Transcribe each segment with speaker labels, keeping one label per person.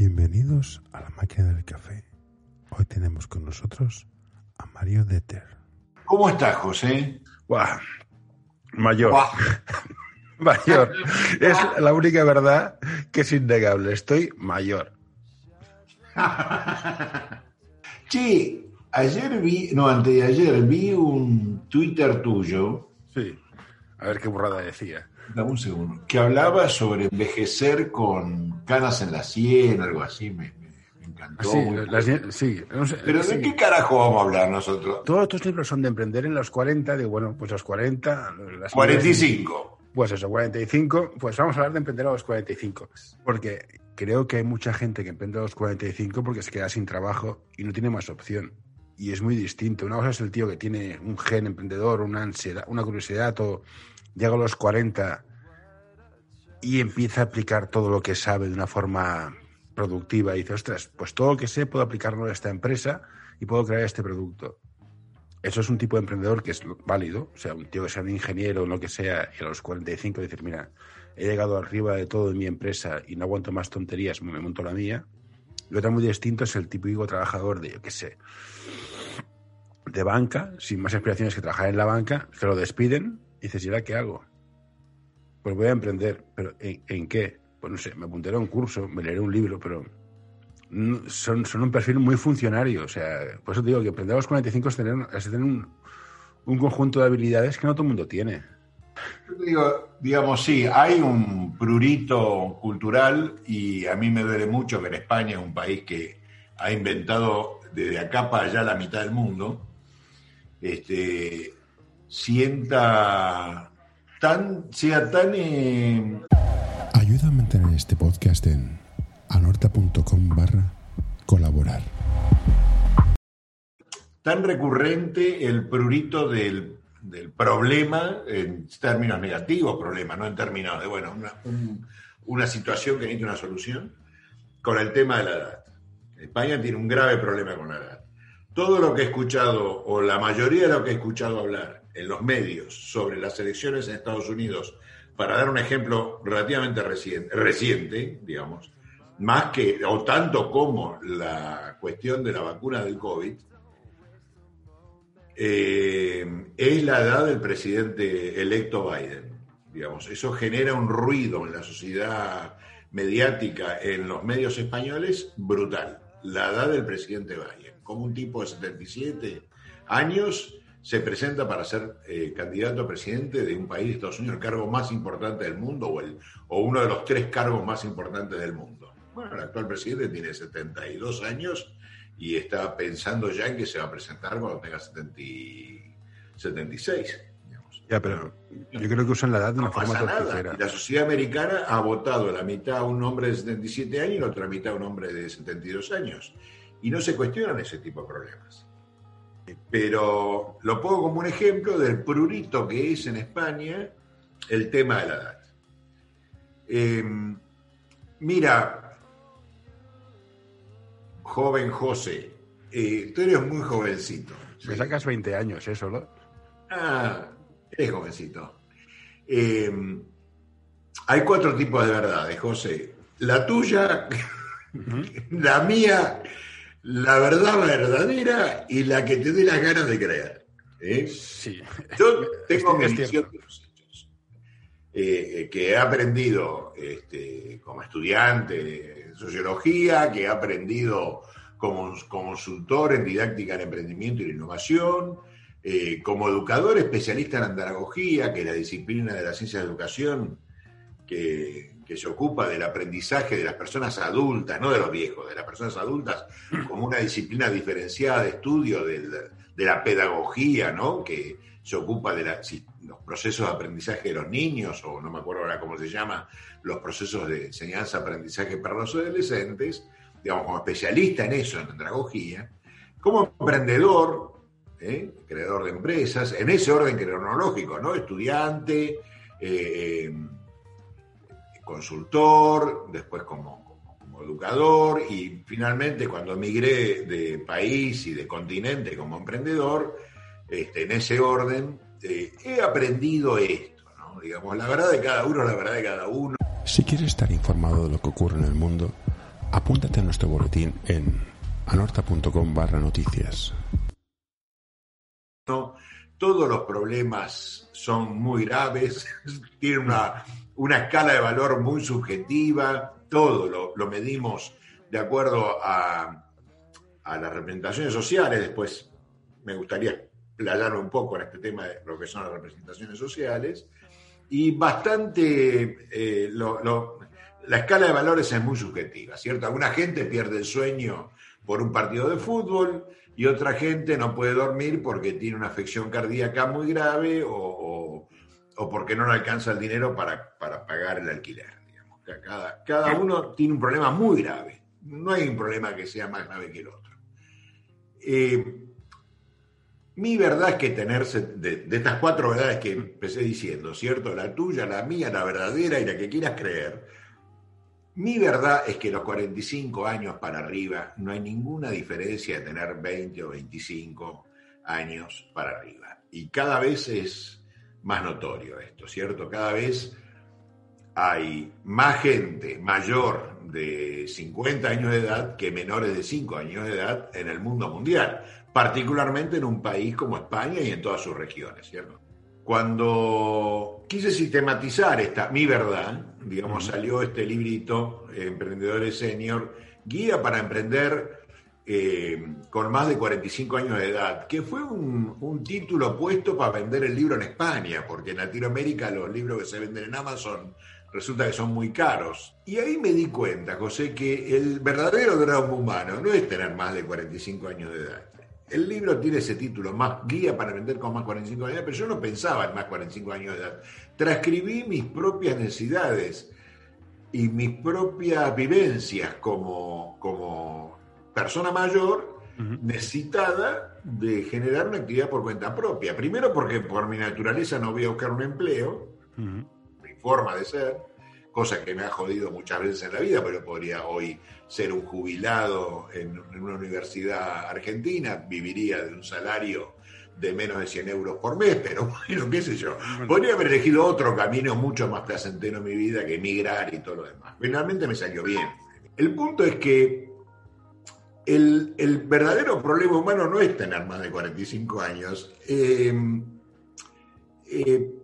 Speaker 1: Bienvenidos a la máquina del café. Hoy tenemos con nosotros a Mario Deter.
Speaker 2: ¿Cómo estás, José?
Speaker 3: Buah, mayor.
Speaker 2: Buah.
Speaker 3: Mayor. Es la única verdad que es innegable. Estoy mayor.
Speaker 2: Che, ayer vi, no, antes de ayer vi un Twitter tuyo,
Speaker 3: Sí. A ver qué burrada decía.
Speaker 2: Dame un segundo, que hablaba sobre envejecer con canas en la sien, algo así, me, encantó.
Speaker 3: Sí, las- sí, no sé,
Speaker 2: Pero
Speaker 3: sí.
Speaker 2: ¿de qué carajo vamos a hablar nosotros?
Speaker 3: Todos estos libros son de emprender en los 40. Digo, bueno, pues los 40. Las
Speaker 2: 45.
Speaker 3: Pues eso, 45. Pues vamos a hablar de emprender a los 45. Porque creo que hay mucha gente que emprende a los 45 porque se queda sin trabajo y no tiene más opción. Y es muy distinto. Una cosa es el tío que tiene un gen emprendedor, una ansiedad, una curiosidad, o llega a los 40 y empieza a aplicar todo lo que sabe de una forma productiva y dice, ostras, pues todo lo que sé puedo aplicarlo a esta empresa y puedo crear este producto. Eso es un tipo de emprendedor que es válido, o sea, un tío que sea un ingeniero o lo que sea, y a los 45 decir, mira, he llegado arriba de todo en mi empresa y no aguanto más tonterías, me monto la mía. Y otra muy distinto es el típico trabajador de, yo qué sé, de banca, sin más aspiraciones que trabajar en la banca, que lo despiden y dices, ¿y ahora qué hago? Pues voy a emprender, pero ¿en, en qué? Pues no sé, me apuntaré a un curso, me leeré un libro, pero son, son un perfil muy funcionario. O sea, por eso te digo que emprender a los 45 es tener, es tener un, un conjunto de habilidades que no todo el mundo tiene.
Speaker 2: Digo, digamos, sí, hay un prurito cultural y a mí me duele mucho que en España, un país que ha inventado desde acá para allá la mitad del mundo, este, sienta tan, sea tan eh,
Speaker 1: Ayuda a mantener este podcast en anorta.com barra colaborar.
Speaker 2: tan recurrente el prurito del, del problema, en términos negativos, problema, no en términos de, bueno, una, un- una situación que necesita una solución, con el tema de la edad. España tiene un grave problema con la edad. Todo lo que he escuchado, o la mayoría de lo que he escuchado hablar en los medios sobre las elecciones en Estados Unidos, para dar un ejemplo relativamente reciente, digamos, más que, o tanto como la cuestión de la vacuna del COVID, eh, es la edad del presidente electo Biden. Digamos, eso genera un ruido en la sociedad mediática, en los medios españoles, brutal. La edad del presidente Biden. Como un tipo de 77 años se presenta para ser eh, candidato a presidente de un país Estados Unidos, el cargo más importante del mundo o, el, o uno de los tres cargos más importantes del mundo. Bueno, el actual presidente tiene 72 años y está pensando ya en que se va a presentar cuando tenga 70 y 76. digamos.
Speaker 3: Ya, pero yo creo que usan la edad de una
Speaker 2: No
Speaker 3: forma
Speaker 2: nada. La sociedad americana ha votado la mitad a un hombre de 77 años y la otra mitad a un hombre de 72 años. Y no se cuestionan ese tipo de problemas. Pero lo pongo como un ejemplo del prurito que es en España el tema de la edad. Eh, mira, joven José, eh, tú eres muy jovencito.
Speaker 3: Me
Speaker 2: ¿sí?
Speaker 3: sacas 20 años, ¿eh? Solo.
Speaker 2: Ah, eres jovencito. Eh, hay cuatro tipos de verdades, José. La tuya, la mía, la verdad verdadera y la que te dé las ganas de creer. ¿eh?
Speaker 3: Sí.
Speaker 2: Yo tengo
Speaker 3: Es-
Speaker 2: mi visión de los hechos, eh, que he aprendido este, como estudiante de sociología, que he aprendido como consultor en didáctica en emprendimiento y en innovación, eh, como educador especialista en andragogía, que es la disciplina de la ciencia de educación que, que se ocupa del aprendizaje de las personas adultas, no de los viejos, de las personas adultas, como una disciplina diferenciada de estudio de la pedagogía, ¿no? que se ocupa de los procesos de aprendizaje de los niños, o no me acuerdo ahora cómo se llama, los procesos de enseñanza-aprendizaje para los adolescentes, digamos, como especialista en eso, en andragogía, como emprendedor, ¿eh? creador de empresas, en ese orden cronológico, ¿no? Estudiante, eh, consultor, después como, como- como educador y finalmente cuando emigré de país y de continente como emprendedor, este, en ese orden, eh, he aprendido esto, ¿no? Digamos, la verdad de cada uno es la verdad de cada uno.
Speaker 1: Si quieres estar informado de lo que ocurre en el mundo, Apúntate a nuestro boletín en anorta.com barra noticias.
Speaker 2: Todos los problemas son muy graves, tienen una, una escala de valor muy subjetiva, todo lo, lo medimos de acuerdo a, a las representaciones sociales. Después me gustaría explayarme un poco en este tema de lo que son las representaciones sociales. Y bastante, eh, la escala de valores es muy subjetiva, ¿cierto? Alguna gente pierde el sueño por un partido de fútbol y otra gente no puede dormir porque tiene una afección cardíaca muy grave o, o porque no le alcanza el dinero para, para pagar el alquiler. Digamos. Cada, cada uno tiene un problema muy grave. No hay un problema que sea más grave que el otro. Eh, mi verdad es que tenerse, de, de, estas cuatro verdades que empecé diciendo, ¿cierto? La tuya, la mía, la verdadera y la que quieras creer. Mi verdad es que los 45 años para arriba no hay ninguna diferencia de tener 20 o 25 años para arriba. Y cada vez es más notorio esto, ¿cierto? Cada vez hay más gente mayor de 50 años de edad que menores de 5 años de edad en el mundo mundial, particularmente en un país como España y en todas sus regiones, ¿cierto? Cuando quise sistematizar esta, mi verdad, digamos, salió este librito, Emprendedores Senior, Guía para Emprender eh, con más de 45 años de edad, que fue un, título puesto para vender el libro en España, porque en Latinoamérica los libros que se venden en Amazon resulta que son muy caros. Y ahí me di cuenta, José, que el verdadero drama humano no es tener más de 45 años de edad. El libro tiene ese título, más guía para vender con más 45 años de edad, pero yo no pensaba en más 45 años de edad. Transcribí mis propias necesidades y mis propias vivencias como, como persona mayor uh -huh. necesitada de generar una actividad por cuenta propia. Primero porque por mi naturaleza no voy a buscar un empleo, uh -huh. mi forma de ser, cosa que me ha jodido muchas veces en la vida, pero podría hoy ser un jubilado en, en una universidad argentina, viviría de un salario de menos de 100 euros por mes, pero bueno, qué sé yo. Podría haber elegido otro camino mucho más placentero en mi vida que emigrar y todo lo demás. Finalmente me salió bien. El punto es que el, el verdadero problema humano no es tener más de 45 años. Eh, eh,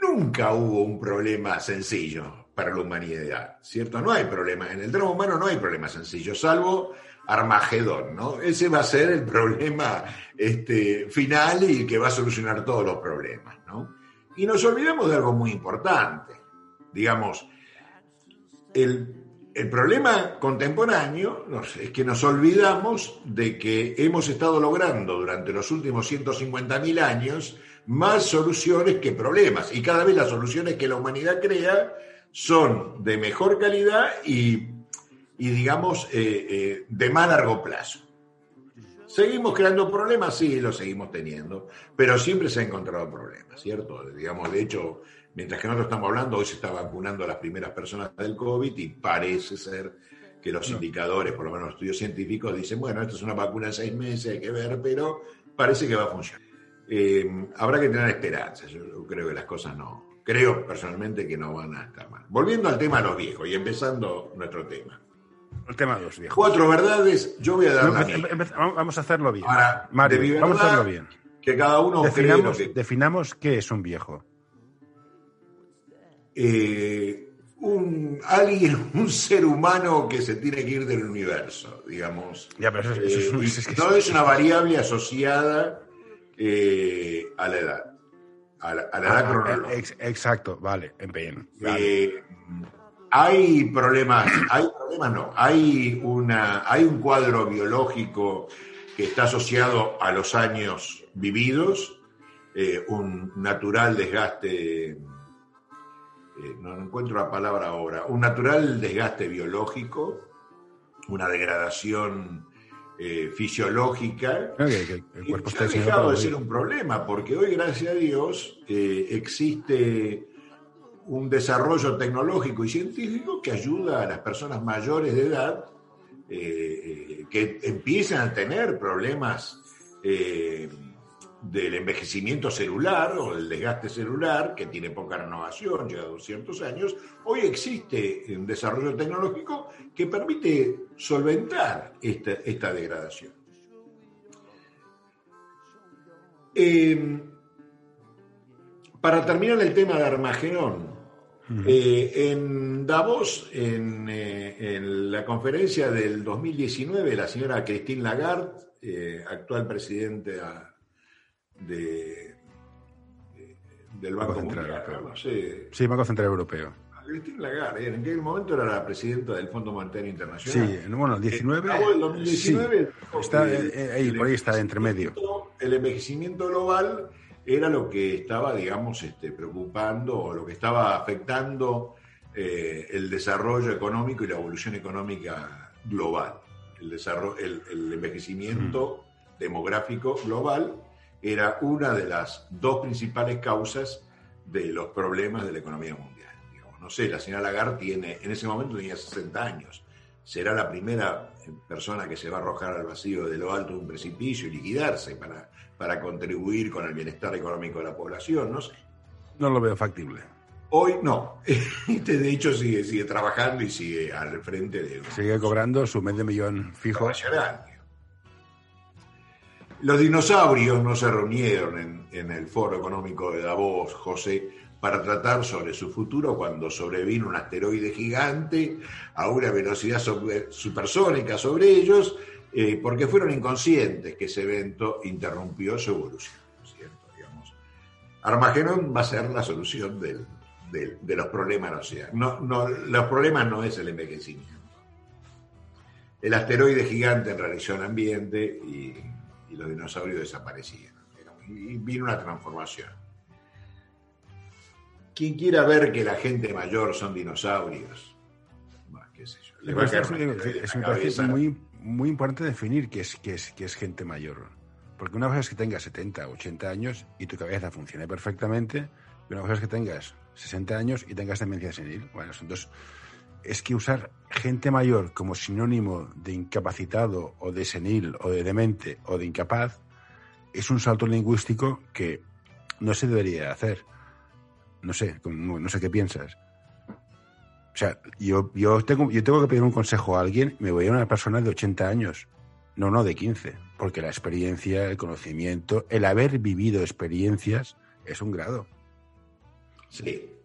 Speaker 2: nunca hubo un problema sencillo para la humanidad, ¿cierto? No hay problema. En el drama humano no hay problema sencillo, salvo Armagedón, ¿no? Ese va a ser el problema este, final y que va a solucionar todos los problemas, ¿no? Y nos olvidamos de algo muy importante. Digamos, el, el problema contemporáneo es que nos olvidamos de que hemos estado logrando durante los últimos 150.000 años más soluciones que problemas. Y cada vez las soluciones que la humanidad crea son de mejor calidad y, y digamos, eh, eh, de más largo plazo. ¿Seguimos creando problemas? Sí, los seguimos teniendo, pero siempre se han encontrado problemas, ¿cierto? Digamos, de hecho, mientras que nosotros estamos hablando, hoy se está vacunando a las primeras personas del COVID y parece ser que los no. indicadores, por lo menos los estudios científicos, dicen, bueno, esto es una vacuna de seis meses, hay que ver, pero parece que va a funcionar. Eh, habrá que tener esperanza, yo creo que las cosas no, creo personalmente que no van a estar mal. Volviendo al tema de los viejos y empezando nuestro tema.
Speaker 3: El tema de los viejos.
Speaker 2: Cuatro verdades, yo voy a dar
Speaker 3: no, Vamos a hacerlo bien. Ahora, Mario, verdad, vamos a hacerlo bien.
Speaker 2: Que cada uno
Speaker 3: definamos,
Speaker 2: que...
Speaker 3: definamos qué es un viejo.
Speaker 2: Eh, un, alguien, un ser humano que se tiene que ir del universo, digamos.
Speaker 3: Ya, pero eso, eso, eso,
Speaker 2: eh, es, que no es una variable asociada eh, a la edad. A la, a la edad
Speaker 3: ah,
Speaker 2: cronológica.
Speaker 3: Ex, exacto, vale, en bien. Vale.
Speaker 2: Eh, hay problemas, hay problemas no, hay, una, hay un cuadro biológico que está asociado a los años vividos, eh, un natural desgaste, eh, no encuentro la palabra ahora, un natural desgaste biológico, una degradación eh, fisiológica,
Speaker 3: okay, okay. El cuerpo
Speaker 2: que ha dejado de ser un problema, porque hoy, gracias a Dios, eh, existe un desarrollo tecnológico y científico que ayuda a las personas mayores de edad eh, que empiezan a tener problemas del envejecimiento celular o del desgaste celular, que tiene poca renovación, llega a 200 años, hoy existe un desarrollo tecnológico que permite solventar esta, esta degradación. Eh, para terminar el tema de Armagedón, eh, en Davos, en, eh, en, la conferencia del 2019, la señora Christine Lagarde, eh, actual presidenta de, de, del Banco,
Speaker 3: Banco Central
Speaker 2: Mundial,
Speaker 3: Europeo.
Speaker 2: no sé,
Speaker 3: Sí, Banco Central Europeo.
Speaker 2: Christine Lagarde, ¿en qué momento era la presidenta del Fondo Monetario Internacional?
Speaker 3: Sí, bueno, 19.
Speaker 2: En Davos del 2019,
Speaker 3: sí, está
Speaker 2: el-
Speaker 3: eh, ahí, por ahí está, entre medio.
Speaker 2: el envejecimiento global era lo que estaba, digamos, este, preocupando o lo que estaba afectando eh, el desarrollo económico y la evolución económica global. El, desarrollo, el, el envejecimiento demográfico global era una de las dos principales causas de los problemas de la economía mundial. Digamos, no sé, la señora Lagarde tiene, en ese momento tenía 60 años. Será la primera persona que se va a arrojar al vacío de lo alto de un precipicio y liquidarse para, para contribuir con el bienestar económico de la población, no sé.
Speaker 3: No lo veo factible.
Speaker 2: Hoy no. Este, de hecho, sigue, sigue trabajando y sigue al frente de
Speaker 3: Sigue cobrando su medio millón fijo.
Speaker 2: Los dinosaurios no se reunieron en, en el foro económico de Davos, José, para tratar sobre su futuro cuando sobrevino un asteroide gigante a una velocidad supersónica sobre ellos, eh, porque fueron inconscientes que ese evento interrumpió su evolución. ¿cierto? Va a ser la solución de los problemas en la sociedad. No, no, los problemas no es el envejecimiento. El asteroide gigante enrareció el ambiente y, y los dinosaurios desaparecieron. Y vino una transformación. Quien quiera ver que la gente mayor son dinosaurios, qué sé yo, le va a caer un asteroide en
Speaker 3: Es, me parece muy, muy importante definir qué es, qué, es, qué es gente mayor. Porque una cosa es que tengas 70 o 80 años y tu cabeza funcione perfectamente, y una cosa es que tengas 60 años y tengas demencia senil. Bueno, entonces es que usar gente mayor como sinónimo de incapacitado o de senil o de demente o de incapaz es un salto lingüístico que no se debería hacer. No sé, no, sé qué piensas. O sea, yo, yo, tengo, yo tengo que pedir un consejo a alguien, me voy a una persona de 80 años, no, no de 15, porque la experiencia, el conocimiento, el haber vivido experiencias es un grado.
Speaker 2: Sí.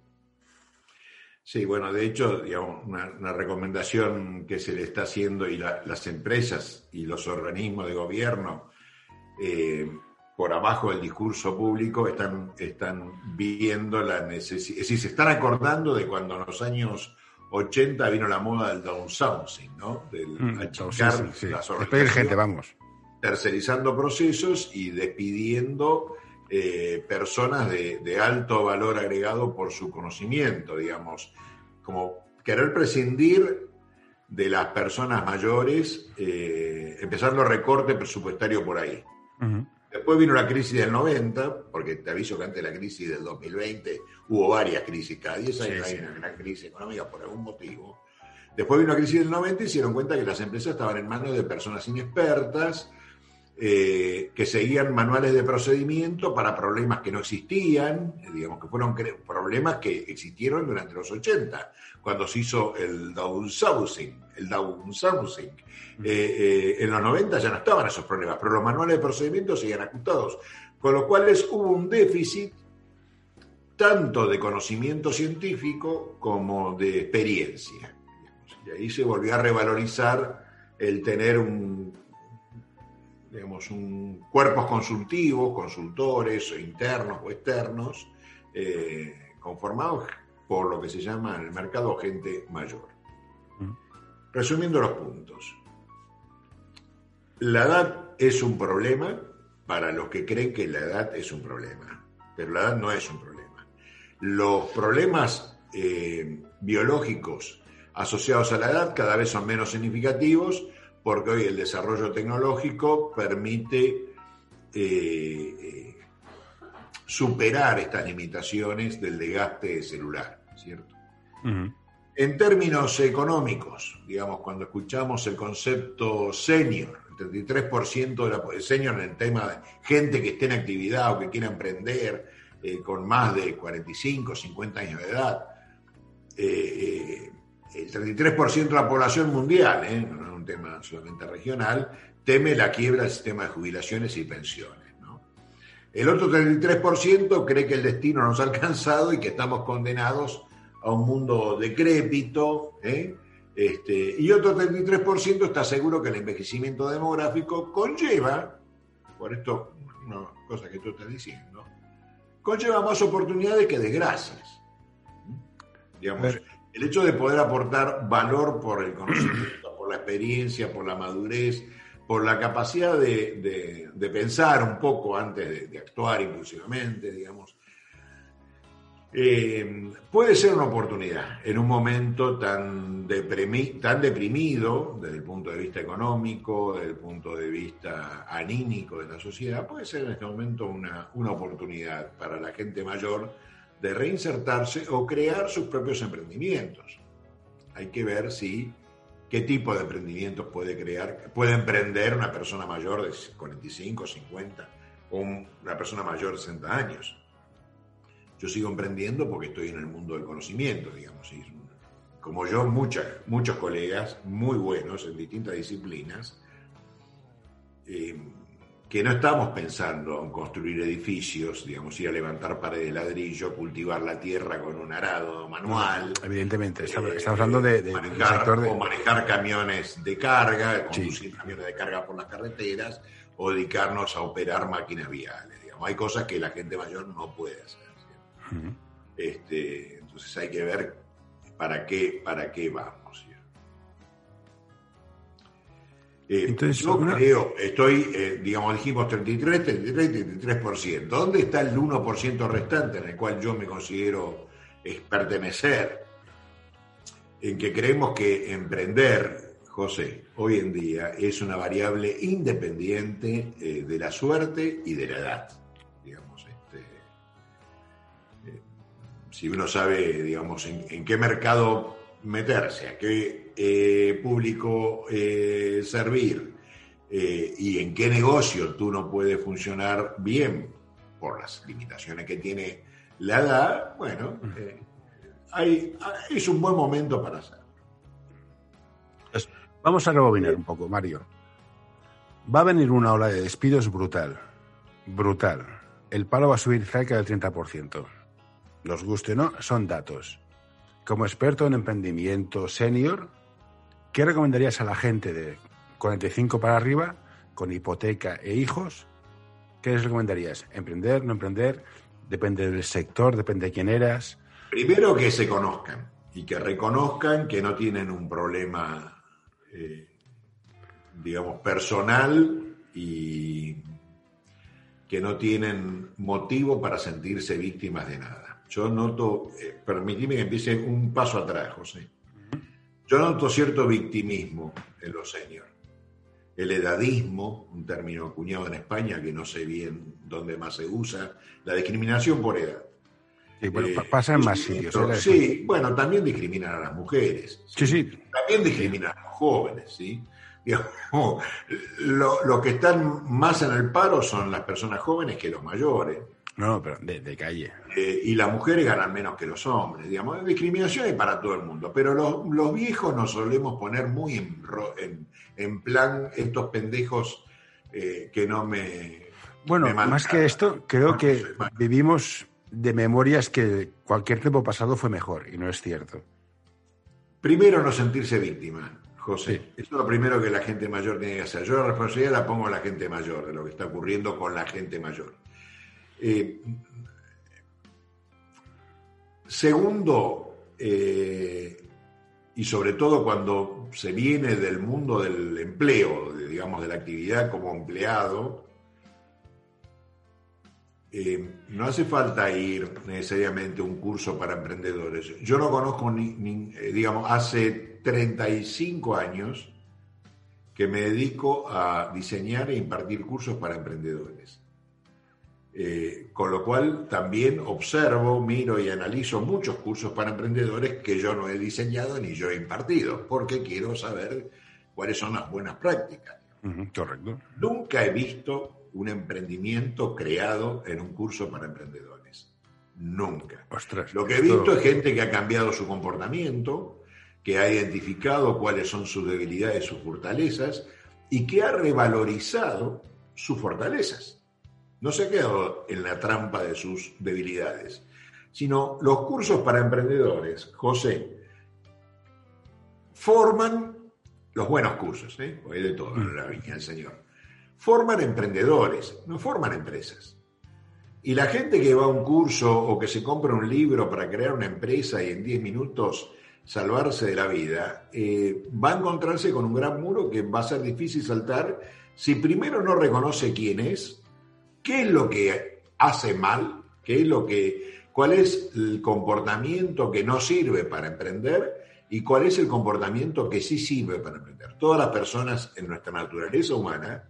Speaker 2: Sí, bueno, de hecho, digamos, una, una recomendación que se le está haciendo y la- las empresas y los organismos de gobierno eh, por abajo del discurso público están, están viendo la necesidad, es decir, se están acordando de cuando en los años 80 vino la moda del downsizing, ¿no? Del
Speaker 3: Mm,
Speaker 2: achicar
Speaker 3: sí, sí, sí.
Speaker 2: las
Speaker 3: gente, vamos.
Speaker 2: tercerizando procesos y despidiendo eh, personas de, de alto valor agregado por su conocimiento, digamos, como querer prescindir de las personas mayores, eh, empezar los recortes presupuestarios por ahí. Después vino la crisis del 90, porque te aviso que antes de la crisis del 2020 hubo varias crisis, cada 10 años
Speaker 3: Sí,
Speaker 2: hay una gran crisis económica por algún motivo. Después vino la crisis del 90 y se dieron cuenta que las empresas estaban en manos de personas inexpertas, eh, que seguían manuales de procedimiento para problemas que no existían, eh, digamos que fueron problemas que existieron durante los 80, cuando se hizo el downsizing, el downsizing. Eh, eh, en los 90 ya no estaban esos problemas, pero los manuales de procedimiento seguían ajustados, con lo cual les hubo un déficit tanto de conocimiento científico como de experiencia. digamos. Y ahí se volvió a revalorizar el tener un, digamos, un cuerpos consultivos, consultores internos o externos, eh, conformados por lo que se llama en el mercado gente mayor. Resumiendo los puntos. La edad es un problema para los que creen que la edad es un problema, pero la edad no es un problema. Los problemas eh, biológicos asociados a la edad cada vez son menos significativos porque hoy el desarrollo tecnológico permite eh, eh, superar estas limitaciones del desgaste celular, ¿cierto? En términos económicos, digamos, cuando escuchamos el concepto senior, el 33% de la senior en el tema de gente que esté en actividad o que quiera emprender eh, con más de 45, 50 años de edad. Eh, el 33% de la población mundial, un tema solamente regional, teme la quiebra del sistema de jubilaciones y pensiones. El otro 33% cree que el destino nos ha alcanzado y que estamos condenados a un mundo decrépito. ¿eh? Este, y otro 33% está seguro que el envejecimiento demográfico conlleva, por esto, una cosa que tú estás diciendo, conlleva más oportunidades que desgracias. Digamos, el hecho de poder aportar valor por el conocimiento, la experiencia, por la madurez, por la capacidad de, pensar un poco antes de, actuar impulsivamente, digamos, eh, puede ser una oportunidad en un momento tan, tan deprimido desde el punto de vista económico, desde el punto de vista anímico de la sociedad, puede ser en este momento una, una oportunidad para la gente mayor de reinsertarse o crear sus propios emprendimientos. Hay que ver si qué tipo de emprendimientos puede crear, puede emprender una persona mayor de 45, 50 o una persona mayor de 60 años. Yo sigo emprendiendo porque estoy en el mundo del conocimiento, digamos. Como yo, muchos colegas muy buenos en distintas disciplinas, eh, que no estamos pensando en construir edificios, digamos, ir a levantar paredes de ladrillo, cultivar la tierra con un arado manual.
Speaker 3: Evidentemente, estamos, eh, hablando de,
Speaker 2: manejar, O manejar camiones de carga, conducir camiones de carga por las carreteras, o dedicarnos a operar máquinas viales. Digamos. Hay cosas que la gente mayor no puede hacer. este, entonces hay que ver para qué, para qué vamos. Eh, Entonces, yo creo, estoy, eh, digamos, dijimos 33, 33, 33%. ¿Dónde está el 1% restante en el cual yo me considero pertenecer? En que creemos que emprender, José, hoy en día es una variable independiente eh, de la suerte y de la edad. Digamos, este, si uno sabe, digamos, en qué mercado meterse, a qué eh, público eh, servir eh, y en qué negocio tú no puedes funcionar bien por las limitaciones que tiene la edad, bueno, hay, es un buen momento para hacerlo.
Speaker 3: Pues, vamos a rebobinar un poco, Mario. Va a venir una ola de despidos brutal, brutal. El paro va a subir cerca del 30%. Nos guste o no, son datos. Como experto en emprendimiento senior, ¿qué recomendarías a la gente de 45 para arriba, con hipoteca e hijos? ¿Qué les recomendarías? ¿Emprender, no emprender? ¿Depende del sector? ¿Depende de quién eras?
Speaker 2: Primero que se conozcan y que reconozcan que no tienen un problema, eh, digamos, personal y que no tienen motivo para sentirse víctimas de nada. Yo noto, eh, permitime que empiece un paso atrás, José. Yo noto cierto victimismo en los señores. El edadismo, un término acuñado en España que no sé bien dónde más se usa, la discriminación por edad.
Speaker 3: Sí, bueno, eh, pasa en más sitios.
Speaker 2: Sí, bueno, también discriminan a las mujeres.
Speaker 3: Sí, sí.
Speaker 2: También discriminan a los jóvenes, ¿sí? Digamos, los que están más en el paro son las personas jóvenes que los mayores.
Speaker 3: No, pero de, calle.
Speaker 2: Eh, y las mujeres ganan menos que los hombres, digamos. Discriminación hay para todo el mundo, pero los, viejos nos solemos poner muy en, en, plan estos pendejos eh, que no me...
Speaker 3: Bueno, más que esto, creo que vivimos de memorias que cualquier tiempo pasado fue mejor, y no es cierto.
Speaker 2: Primero, no sentirse víctima, José. Eso es lo primero que la gente mayor tiene que hacer. Yo la responsabilidad la pongo a la gente mayor, de lo que está ocurriendo con la gente mayor. Eh, segundo, eh, y sobre todo cuando se viene del mundo del empleo, digamos, de la actividad como empleado, eh, no hace falta ir necesariamente a un curso para emprendedores. Yo no conozco, ni, digamos, hace 35 años que me dedico a diseñar e impartir cursos para emprendedores. Eh, con lo cual también observo, miro y analizo muchos cursos para emprendedores que yo no he diseñado ni yo he impartido, porque quiero saber cuáles son las buenas prácticas.
Speaker 3: correcto.
Speaker 2: Nunca he visto un emprendimiento creado en un curso para emprendedores. Nunca. Lo que he visto es gente que ha cambiado su comportamiento, que ha identificado cuáles son sus debilidades, sus fortalezas y que ha revalorizado sus fortalezas. No se ha quedado en la trampa de sus debilidades, sino los cursos para emprendedores, José, forman los buenos cursos, ¿eh? de todo la viña del Señor. Forman emprendedores, no forman empresas. Y la gente que va a un curso o que se compra un libro para crear una empresa y en 10 minutos salvarse de la vida, eh, va a encontrarse con un gran muro que va a ser difícil saltar si primero no reconoce quién es, qué es lo que hace mal, qué es lo que, cuál es el comportamiento que no sirve para emprender y cuál es el comportamiento que sí sirve para emprender. Todas las personas en nuestra naturaleza humana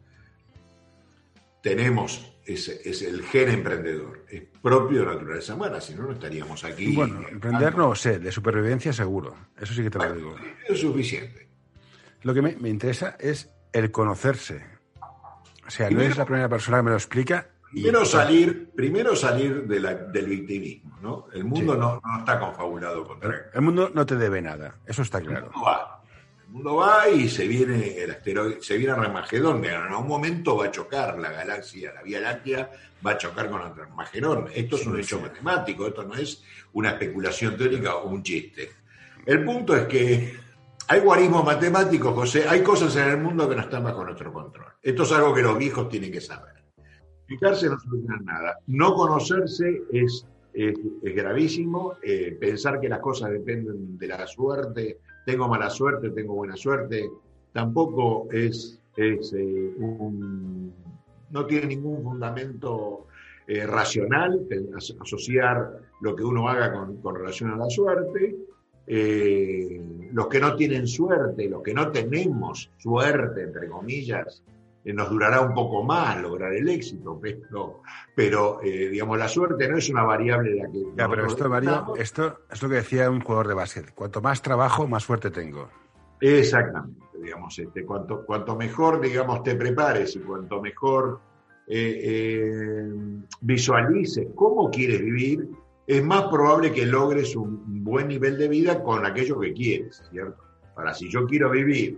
Speaker 2: tenemos ese, es el gen emprendedor, es propio de la naturaleza humana, si no, no estaríamos aquí.
Speaker 3: Bueno, emprender no sé, de supervivencia seguro, eso sí que te lo digo.
Speaker 2: Es suficiente.
Speaker 3: Lo que me, interesa es el conocerse. O sea, no es la primera persona que me lo explica
Speaker 2: Primero salir, primero salir del victimismo, ¿no? El mundo no, está confabulado contra él.
Speaker 3: El mundo no te debe nada, eso está claro.
Speaker 2: El mundo va, el mundo va y se viene el asteroide, se viene Armagedón, en algún momento va a chocar la galaxia, la Vía Láctea va a chocar con Armagedón. Esto es un hecho matemático, esto no es una especulación teórica o un chiste. El punto es que hay guarismos matemáticos, José, hay cosas en el mundo que no están bajo nuestro control. Esto es algo que los viejos tienen que saber. Explicarse no soluciona nada. No conocerse es, es, gravísimo. Eh, pensar que las cosas dependen de la suerte, tengo mala suerte, tengo buena suerte, tampoco es, es eh, un, no tiene ningún fundamento eh, racional asociar lo que uno haga con, con relación a la suerte. Los que no tienen suerte, los que no tenemos suerte, entre comillas, eh, nos durará un poco más lograr el éxito, pero, pero eh, digamos, la suerte no es una variable de la que...
Speaker 3: Ya, pero esto, Mario, esto es lo que decía un jugador de básquet. Cuanto más trabajo, más suerte tengo.
Speaker 2: Exactamente, digamos, este, cuanto, cuanto mejor, digamos, te prepares y cuanto mejor eh, visualices cómo quieres vivir, es más probable que logres un buen nivel de vida con aquello que quieres, ¿cierto? Ahora, si yo quiero vivir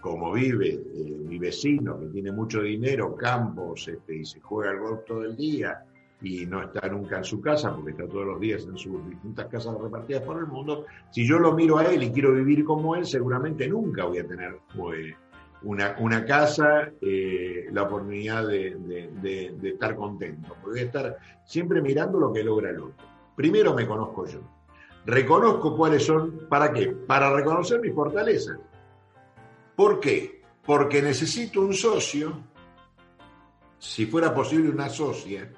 Speaker 2: como vive eh, mi vecino, que tiene mucho dinero, campos, este, y se juega al golf todo el día y no está nunca en su casa porque está todos los días en sus distintas casas repartidas por el mundo, si yo lo miro a él y quiero vivir como él, seguramente nunca voy a tener pues, una, una, casa, eh, la oportunidad de, de, de, estar contento. Voy a estar siempre mirando lo que logra el otro. Primero me conozco yo. Reconozco cuáles son, ¿para qué? Para reconocer mis fortalezas ¿Por qué? Porque necesito un socio, si fuera posible una socia,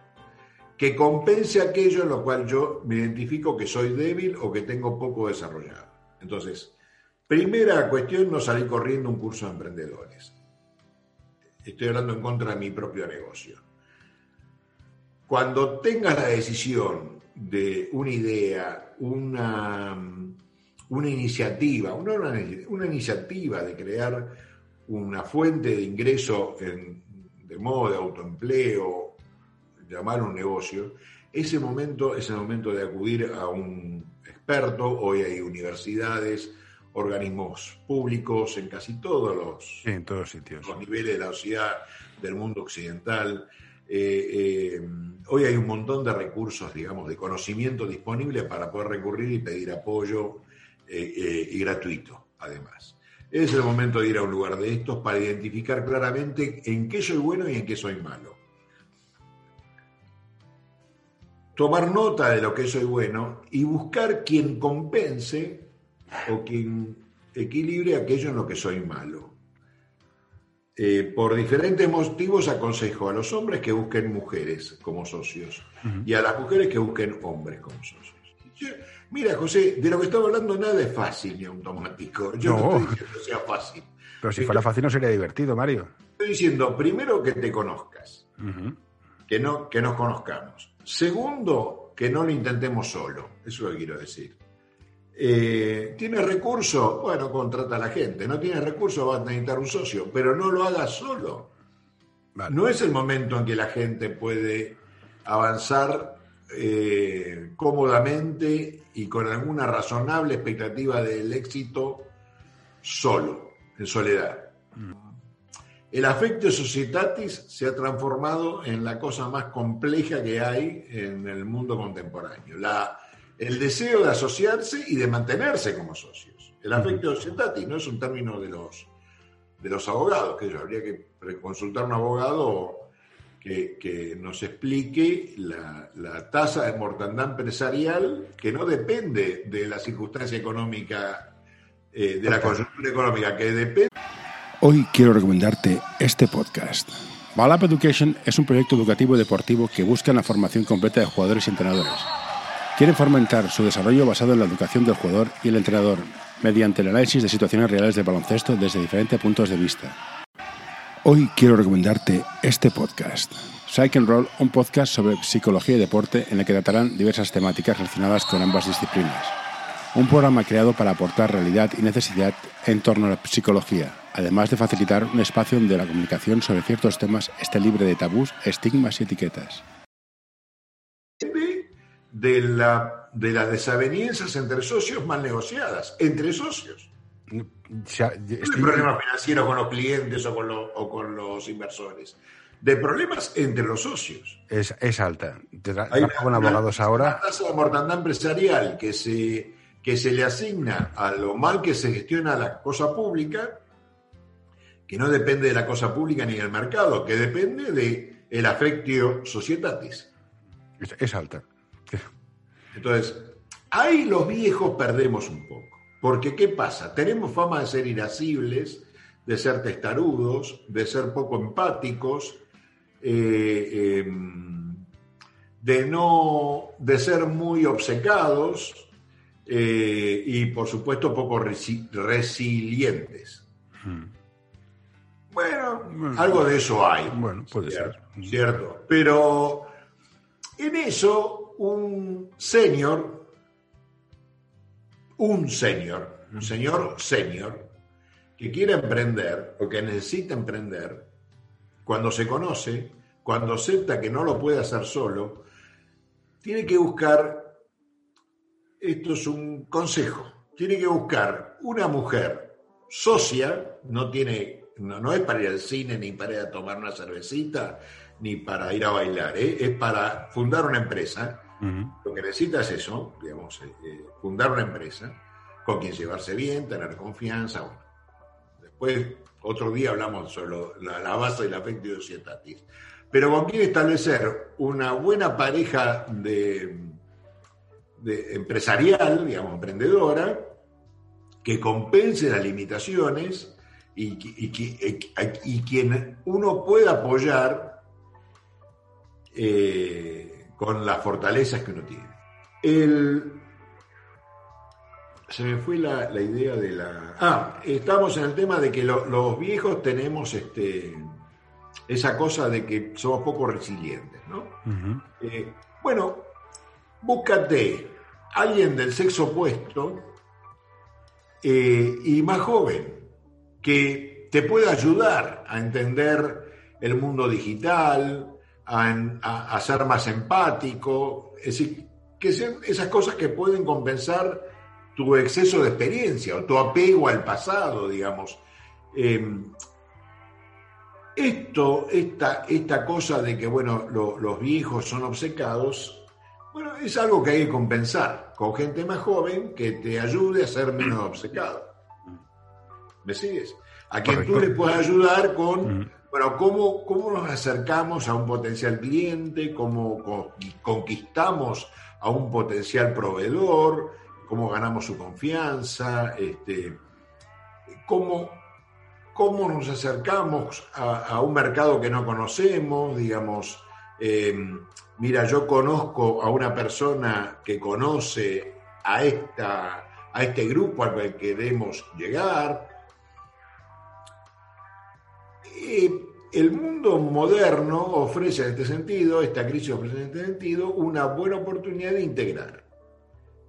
Speaker 2: que compense aquello en lo cual yo me identifico que soy débil o que tengo poco desarrollado. Entonces, primera cuestión, no salir corriendo un curso de emprendedores. Estoy hablando en contra de mi propio negocio. Cuando tengas la decisión de una idea, una, una iniciativa, una, una, iniciativa de crear una fuente de ingreso de modo de autoempleo, llamar un negocio, ese momento es el momento de acudir a un experto. Hoy hay universidades, organismos públicos en casi todos los,
Speaker 3: en todos sitios.
Speaker 2: los niveles de la sociedad del mundo occidental. Eh, eh, hoy hay un montón de recursos, digamos, de conocimiento disponible para poder recurrir y pedir apoyo eh, y gratuito, además. Es el momento de ir a un lugar de estos para identificar claramente en qué soy bueno y en qué soy malo. Tomar nota de lo que soy bueno y buscar quien compense o quien equilibre aquello en lo que soy malo. Eh, por diferentes motivos aconsejo a los hombres que busquen mujeres como socios y a las mujeres que busquen hombres como socios. Mira, José, de lo que estaba hablando nada es fácil ni automático. Yo no, estoy diciendo que sea fácil.
Speaker 3: Pero si fuera fácil no sería divertido, Mario.
Speaker 2: Estoy diciendo, primero, que te conozcas. que, no, que nos conozcamos. Segundo, que no lo intentemos solo. Eso es lo que quiero decir. Eh, ¿Tiene recursos? Bueno, contrata a la gente. ¿No tiene recursos? Va a necesitar un socio, pero no lo haga solo. No es el momento en que la gente puede avanzar eh, cómodamente y con alguna razonable expectativa del éxito solo, en soledad. El afecto societatis se ha transformado en la cosa más compleja que hay en el mundo contemporáneo. La, el deseo de asociarse y de mantenerse como socios. El afecto societatis no es un término de los, de los abogados, que yo habría que consultar a un abogado que, nos explique la, tasa de mortandad empresarial que no depende de la circunstancia económica, eh, de la coyuntura económica, que depende...
Speaker 1: Hoy quiero recomendarte este podcast. Balap Education es un proyecto educativo y deportivo que busca la formación completa de jugadores y entrenadores. Quieren fomentar su desarrollo basado en la educación del jugador y el entrenador, mediante el análisis de situaciones reales de baloncesto desde diferentes puntos de vista. Hoy quiero recomendarte este podcast. Psych and Roll, un podcast sobre psicología y deporte en el que tratarán diversas temáticas relacionadas con ambas disciplinas. Un programa creado para aportar realidad y necesidad en torno a la psicología, además de facilitar un espacio donde la comunicación sobre ciertos temas esté libre de tabús, estigmas y etiquetas.
Speaker 2: De, la, de las desavenencias entre socios mal negociadas, entre socios. No hay problema financiero con los clientes o con, los inversores. De problemas entre los socios.
Speaker 3: Es, alta. Hay con abogados ahora.
Speaker 2: La tasa de mortandad empresarial que se, que se le asigna a lo mal que se gestiona la cosa pública, que no depende de la cosa pública ni del mercado, que depende de el afectio societatis.
Speaker 3: es alta.
Speaker 2: Entonces, ahí los viejos perdemos un poco. Porque, ¿qué pasa? Tenemos fama de ser irascibles, de ser testarudos, de ser poco empáticos, eh, em, de no, de ser muy obcecados eh, y, por supuesto, poco resilientes. Hmm. Bueno, algo de eso hay.
Speaker 3: Bueno, puede
Speaker 2: ser. Cierto. Pero en eso, un señor un señor, un señor senior, que quiere emprender o que necesita emprender, cuando se conoce, cuando acepta que no lo puede hacer solo, tiene que buscar, esto es un consejo, tiene que buscar una mujer socia, no tiene, no, es para ir al cine, ni para ir a tomar una cervecita, ni para ir a bailar, ¿eh? es para fundar una empresa lo que necesita es eso, digamos, eh, eh, fundar una empresa con quien llevarse bien, tener confianza. Después, otro día hablamos sobre la, base del afecto societatis. Pero con quien establecer una buena pareja de, empresarial, digamos, emprendedora, que compense las limitaciones y, y, quien uno pueda apoyar eh, con las fortalezas que uno tiene. El, se me fue la, idea de la... Ah, estamos en el tema de que los viejos tenemos este, esa cosa de que somos poco resilientes, ¿no? Eh, bueno, búscate alguien del sexo opuesto eh, y más joven que te pueda ayudar a entender el mundo digital, a, ser más empático, es decir, que sean esas cosas que pueden compensar tu exceso de experiencia o tu apego al pasado, digamos. Em, esto, esta, esta cosa de que, bueno, los viejos son obcecados, bueno, es algo que hay que compensar con gente más joven que te ayude a ser menos obcecado. ¿Me sigues? A quien tú le puedas ayudar con mm. Bueno, ¿cómo, ¿cómo nos acercamos a un potencial cliente? ¿Cómo conquistamos a un potencial proveedor? ¿Cómo ganamos su confianza? Este, ¿cómo, ¿Cómo nos acercamos a, un mercado que no conocemos? Digamos, em, mira, yo conozco a una persona que conoce a, esta, a este grupo al que queremos llegar el mundo moderno ofrece en este sentido, esta crisis ofrece en este sentido, una buena oportunidad de integrar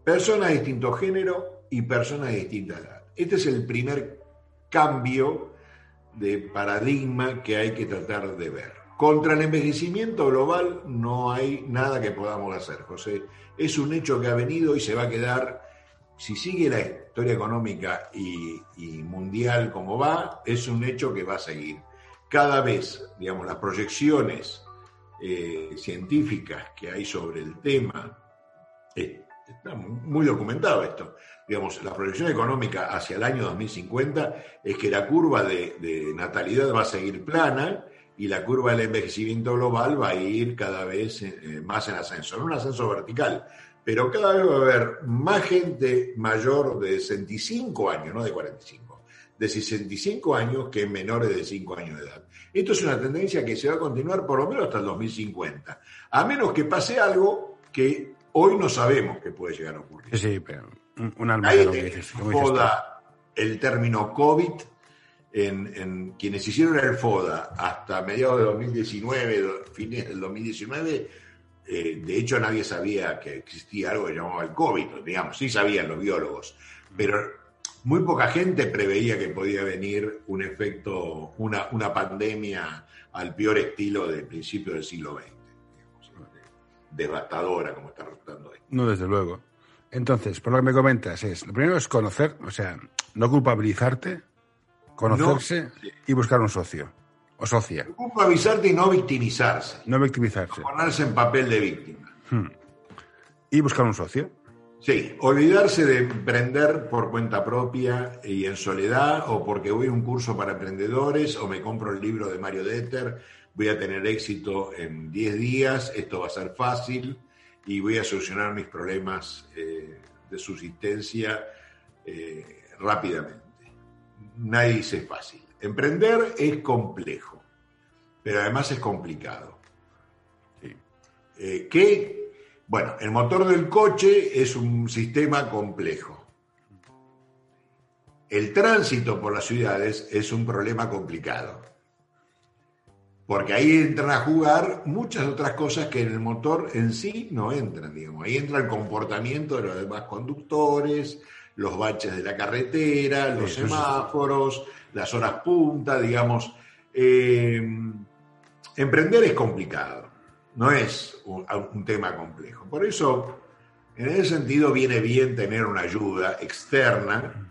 Speaker 2: personas de distinto género, y personas de distinta edad. Este es el primer cambio de paradigma que hay que tratar de ver. Contra el envejecimiento global no hay nada que podamos hacer, José. Es un hecho que ha venido y se va a quedar, si sigue la historia económica y, mundial como va, es un hecho que va a seguir. Cada vez, digamos, las proyecciones eh, científicas que hay sobre el tema, eh, está muy documentado esto, digamos, la proyección económica hacia el año 2050 es que la curva de, natalidad va a seguir plana y la curva del envejecimiento global va a ir cada vez eh, más en ascenso, no un ascenso vertical, pero cada vez va a haber más gente mayor de 65 años, no de 45, de 65 años que menores de 5 años de edad. Esto es una tendencia que se va a continuar por lo menos hasta el 2050, a menos que pase algo que hoy no sabemos que puede llegar a ocurrir.
Speaker 3: Sí, pero un alma
Speaker 2: FODA, el término COVID, en, quienes hicieron el FODA hasta mediados de 2019, fines del 2019, eh, de hecho nadie sabía que existía algo que llamaba el COVID, digamos, sí sabían los biólogos, pero muy poca gente preveía que podía venir un efecto, una, una pandemia al peor estilo del principio del siglo XX, devastadora como está resultando
Speaker 3: esto. No, desde luego. Entonces, por lo que me comentas, es, lo primero es conocer, o sea, no culpabilizarte, conocerse y buscar un socio o socia.
Speaker 2: Culpabilizarte y no victimizarse.
Speaker 3: No victimizarse.
Speaker 2: ponerse en papel de víctima. Hmm.
Speaker 3: Y buscar un socio.
Speaker 2: Sí, olvidarse de emprender por cuenta propia y en soledad, o porque voy a un curso para emprendedores, o me compro el libro de Mario Detter, voy a tener éxito en 10 días, esto va a ser fácil y voy a solucionar mis problemas eh, de subsistencia eh, rápidamente. Nadie dice fácil. Emprender es complejo, pero además es complicado. Eh, ¿Qué? Bueno, el motor del coche es un sistema complejo. El tránsito por las ciudades es un problema complicado porque ahí entran a jugar muchas otras cosas que en el motor en sí no entran, digamos. Ahí entra el comportamiento de los demás conductores, los baches de la carretera, los semáforos, las horas punta, digamos. Eh, emprender es complicado, no es un, tema complejo. Por eso, en ese sentido, viene bien tener una ayuda externa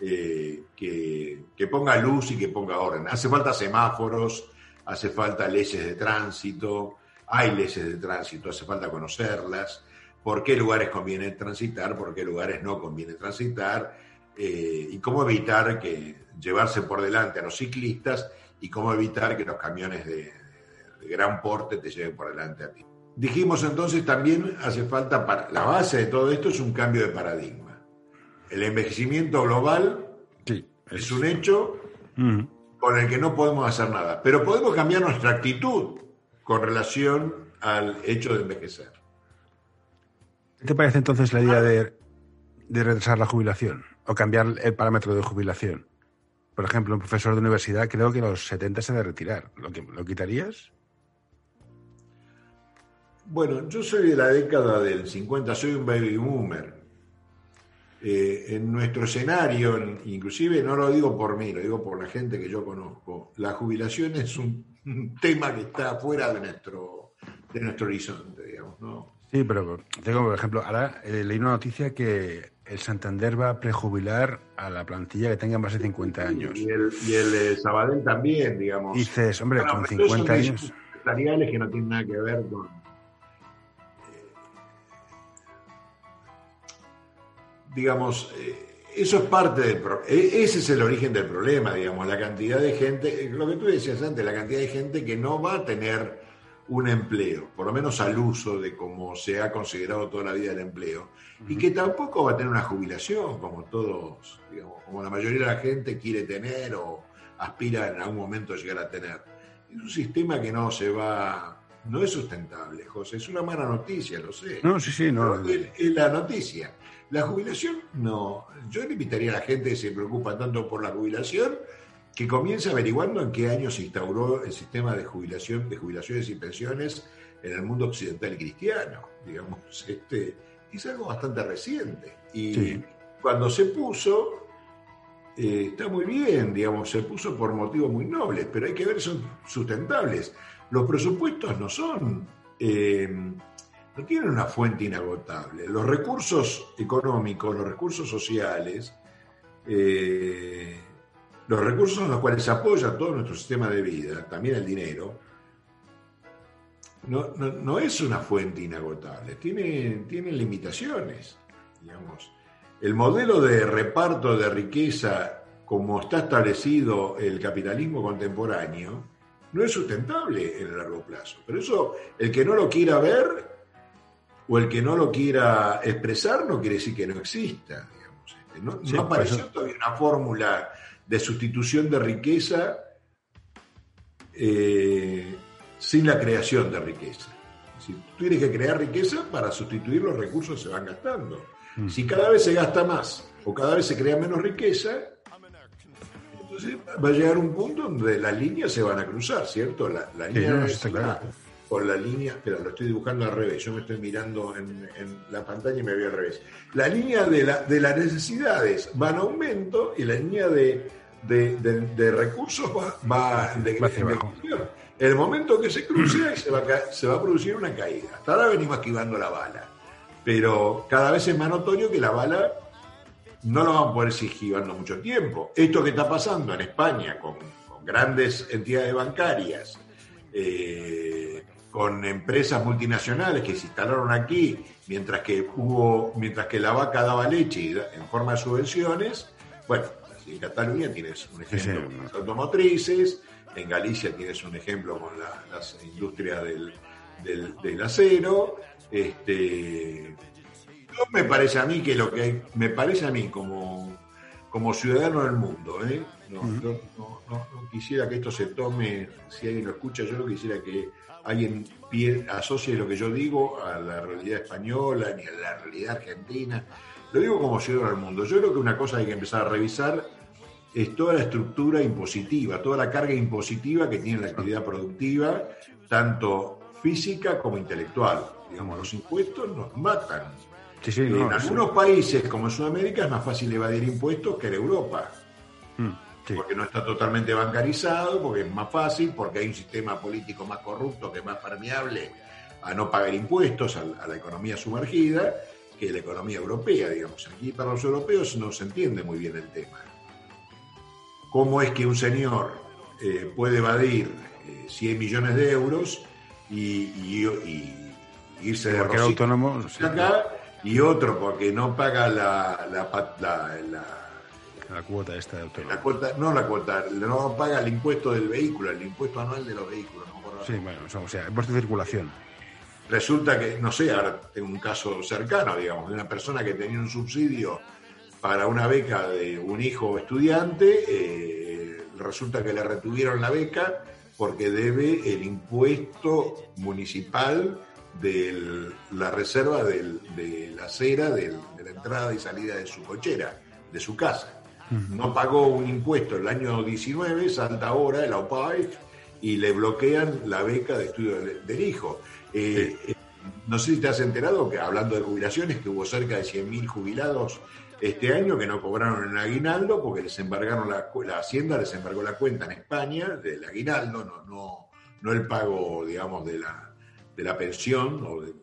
Speaker 2: eh, que, ponga luz y que ponga orden. Hace falta semáforos, hace falta leyes de tránsito, hay leyes de tránsito, hace falta conocerlas, por qué lugares conviene transitar, por qué lugares no conviene transitar, eh, y cómo evitar que llevarse por delante a los ciclistas y cómo evitar que los camiones de, gran porte te lleven por delante a ti. Dijimos entonces también hace falta, para, la base de todo esto es un cambio de paradigma. El envejecimiento global es, un hecho con el que no podemos hacer nada, pero podemos cambiar nuestra actitud con relación al hecho de envejecer.
Speaker 3: ¿Qué te parece entonces la idea de, retrasar la jubilación o cambiar el parámetro de jubilación? Por ejemplo, un profesor de universidad creo que a los 70 se debe retirar. ¿Lo, ¿Lo quitarías?
Speaker 2: Bueno, yo soy de la década del 50, soy un baby boomer. Eh, en nuestro escenario, inclusive no lo digo por mí, lo digo por la gente que yo conozco, la jubilación es un, tema que está fuera de nuestro, de nuestro horizonte, digamos, ¿no?
Speaker 3: Sí, pero tengo, por ejemplo, ahora eh, leí una noticia que el Santander va a prejubilar a la plantilla que tenga más de 50 años.
Speaker 2: Y el, y el eh, Sabadell también, digamos.
Speaker 3: Dices, hombre, con 50 años.
Speaker 2: que no tienen nada que ver con digamos, eh, eso es parte del problema. Ese es el origen del problema, digamos, la cantidad de gente, lo que tú decías antes, la cantidad de gente que no va a tener un empleo, por lo menos al uso de cómo se ha considerado toda la vida el empleo, y que tampoco va a tener una jubilación, como todos, digamos, como la mayoría de la gente quiere tener o aspira en algún momento a llegar a tener. Es un sistema que no se va, no es sustentable, José, es una mala noticia, lo sé.
Speaker 3: No, sí, sí, no.
Speaker 2: es la noticia. La jubilación, no. Yo le invitaría a la gente que se preocupa tanto por la jubilación que comience averiguando en qué año se instauró el sistema de jubilación, de jubilaciones y pensiones en el mundo occidental y cristiano. Digamos, este, es algo bastante reciente. Y, cuando se puso, eh, está muy bien, digamos, se puso por motivos muy nobles, pero hay que ver si son sustentables. Los presupuestos no son, eh, no tienen una fuente inagotable. Los recursos económicos, los recursos sociales, eh, los recursos en los cuales se apoya todo nuestro sistema de vida, también el dinero, no, no, no es una fuente inagotable, tiene, tiene limitaciones, digamos. El modelo de reparto de riqueza como está establecido el capitalismo contemporáneo no es sustentable en el largo plazo. Pero eso, el que no lo quiera ver o el que no lo quiera expresar no quiere decir que no exista. Digamos. Este, No,
Speaker 3: Sí,
Speaker 2: no apareció todavía una fórmula de sustitución de riqueza eh, sin la creación de riqueza. Si tú tienes que crear riqueza para sustituir los recursos que se van gastando. Si cada vez se gasta más o cada vez se crea menos riqueza, entonces va a llegar un punto donde las líneas se van a cruzar, ¿cierto? La, la
Speaker 3: Sí,
Speaker 2: línea
Speaker 3: no, está claro.
Speaker 2: Con la línea, espera, lo estoy dibujando al revés, yo me estoy mirando en, en la pantalla y me veo al revés. La línea de, la- de las necesidades va en aumento y la línea de, de- de- de recursos va, va de. El momento que se cruce se va, se va a producir una caída. Hasta ahora venimos esquivando la bala, pero cada vez es más notorio que la bala no lo vamos a poder seguir esquivando mucho tiempo. Esto que está pasando en España con, con grandes entidades bancarias, eh, con empresas multinacionales que se instalaron aquí, mientras que hubo, mientras que la vaca daba leche en forma de subvenciones, bueno, en Cataluña tienes un ejemplo
Speaker 3: sí.
Speaker 2: con las automotrices, en Galicia tienes un ejemplo con la, las industrias del, del- del acero, este no me parece a mí que lo que hay, me parece a mí como, como ciudadano del mundo, ¿eh? no, yo no, no- no quisiera que esto se tome, si alguien lo escucha, yo no quisiera que alguien asocie lo que yo digo a la realidad española ni a la realidad argentina. Lo digo como ciudadano del mundo. Yo creo que una cosa hay que empezar a revisar es toda la estructura impositiva, toda la carga impositiva que tiene la actividad productiva, tanto física como intelectual. Digamos, los impuestos nos matan.
Speaker 3: Sí, sí,
Speaker 2: en
Speaker 3: no, sí.
Speaker 2: algunos países, como en Sudamérica, es más fácil evadir impuestos que en Europa,
Speaker 3: Mm, sí.
Speaker 2: porque no está totalmente bancarizado, porque es más fácil, porque hay un sistema político más corrupto, que es más permeable a no pagar impuestos, a, a la economía sumergida, que la economía europea, digamos. Aquí para los europeos no se entiende muy bien el tema. ¿Cómo es que un señor eh, puede evadir eh, 100 millones de euros y, y- y irse de
Speaker 3: autónomo. sí,
Speaker 2: acá y otro porque no paga la, la, pa- la- la-
Speaker 3: la cuota esta de autónomo.
Speaker 2: la cuota, no la cuota, no paga el impuesto del vehículo, el impuesto anual de los vehículos. no.
Speaker 3: Sí, bueno, o sea, impuesto de circulación.
Speaker 2: Resulta que, no sé, ahora tengo un caso cercano, digamos, de una persona que tenía un subsidio para una beca de un hijo estudiante, eh, resulta que le retuvieron la beca porque debe el impuesto municipal de la reserva del- de la acera del- de la entrada y salida de su cochera, de su casa. No pagó un impuesto el año 19, salta ahora el AUPAIF y le bloquean la beca de estudio del, hijo. Eh, eh, no sé si te has enterado que hablando de jubilaciones, que hubo cerca de 100.000 jubilados este año que no cobraron el aguinaldo porque les embargaron la, la Hacienda, les embargó la cuenta en España del aguinaldo, no, no, no el pago, digamos, de la, de la pensión o de,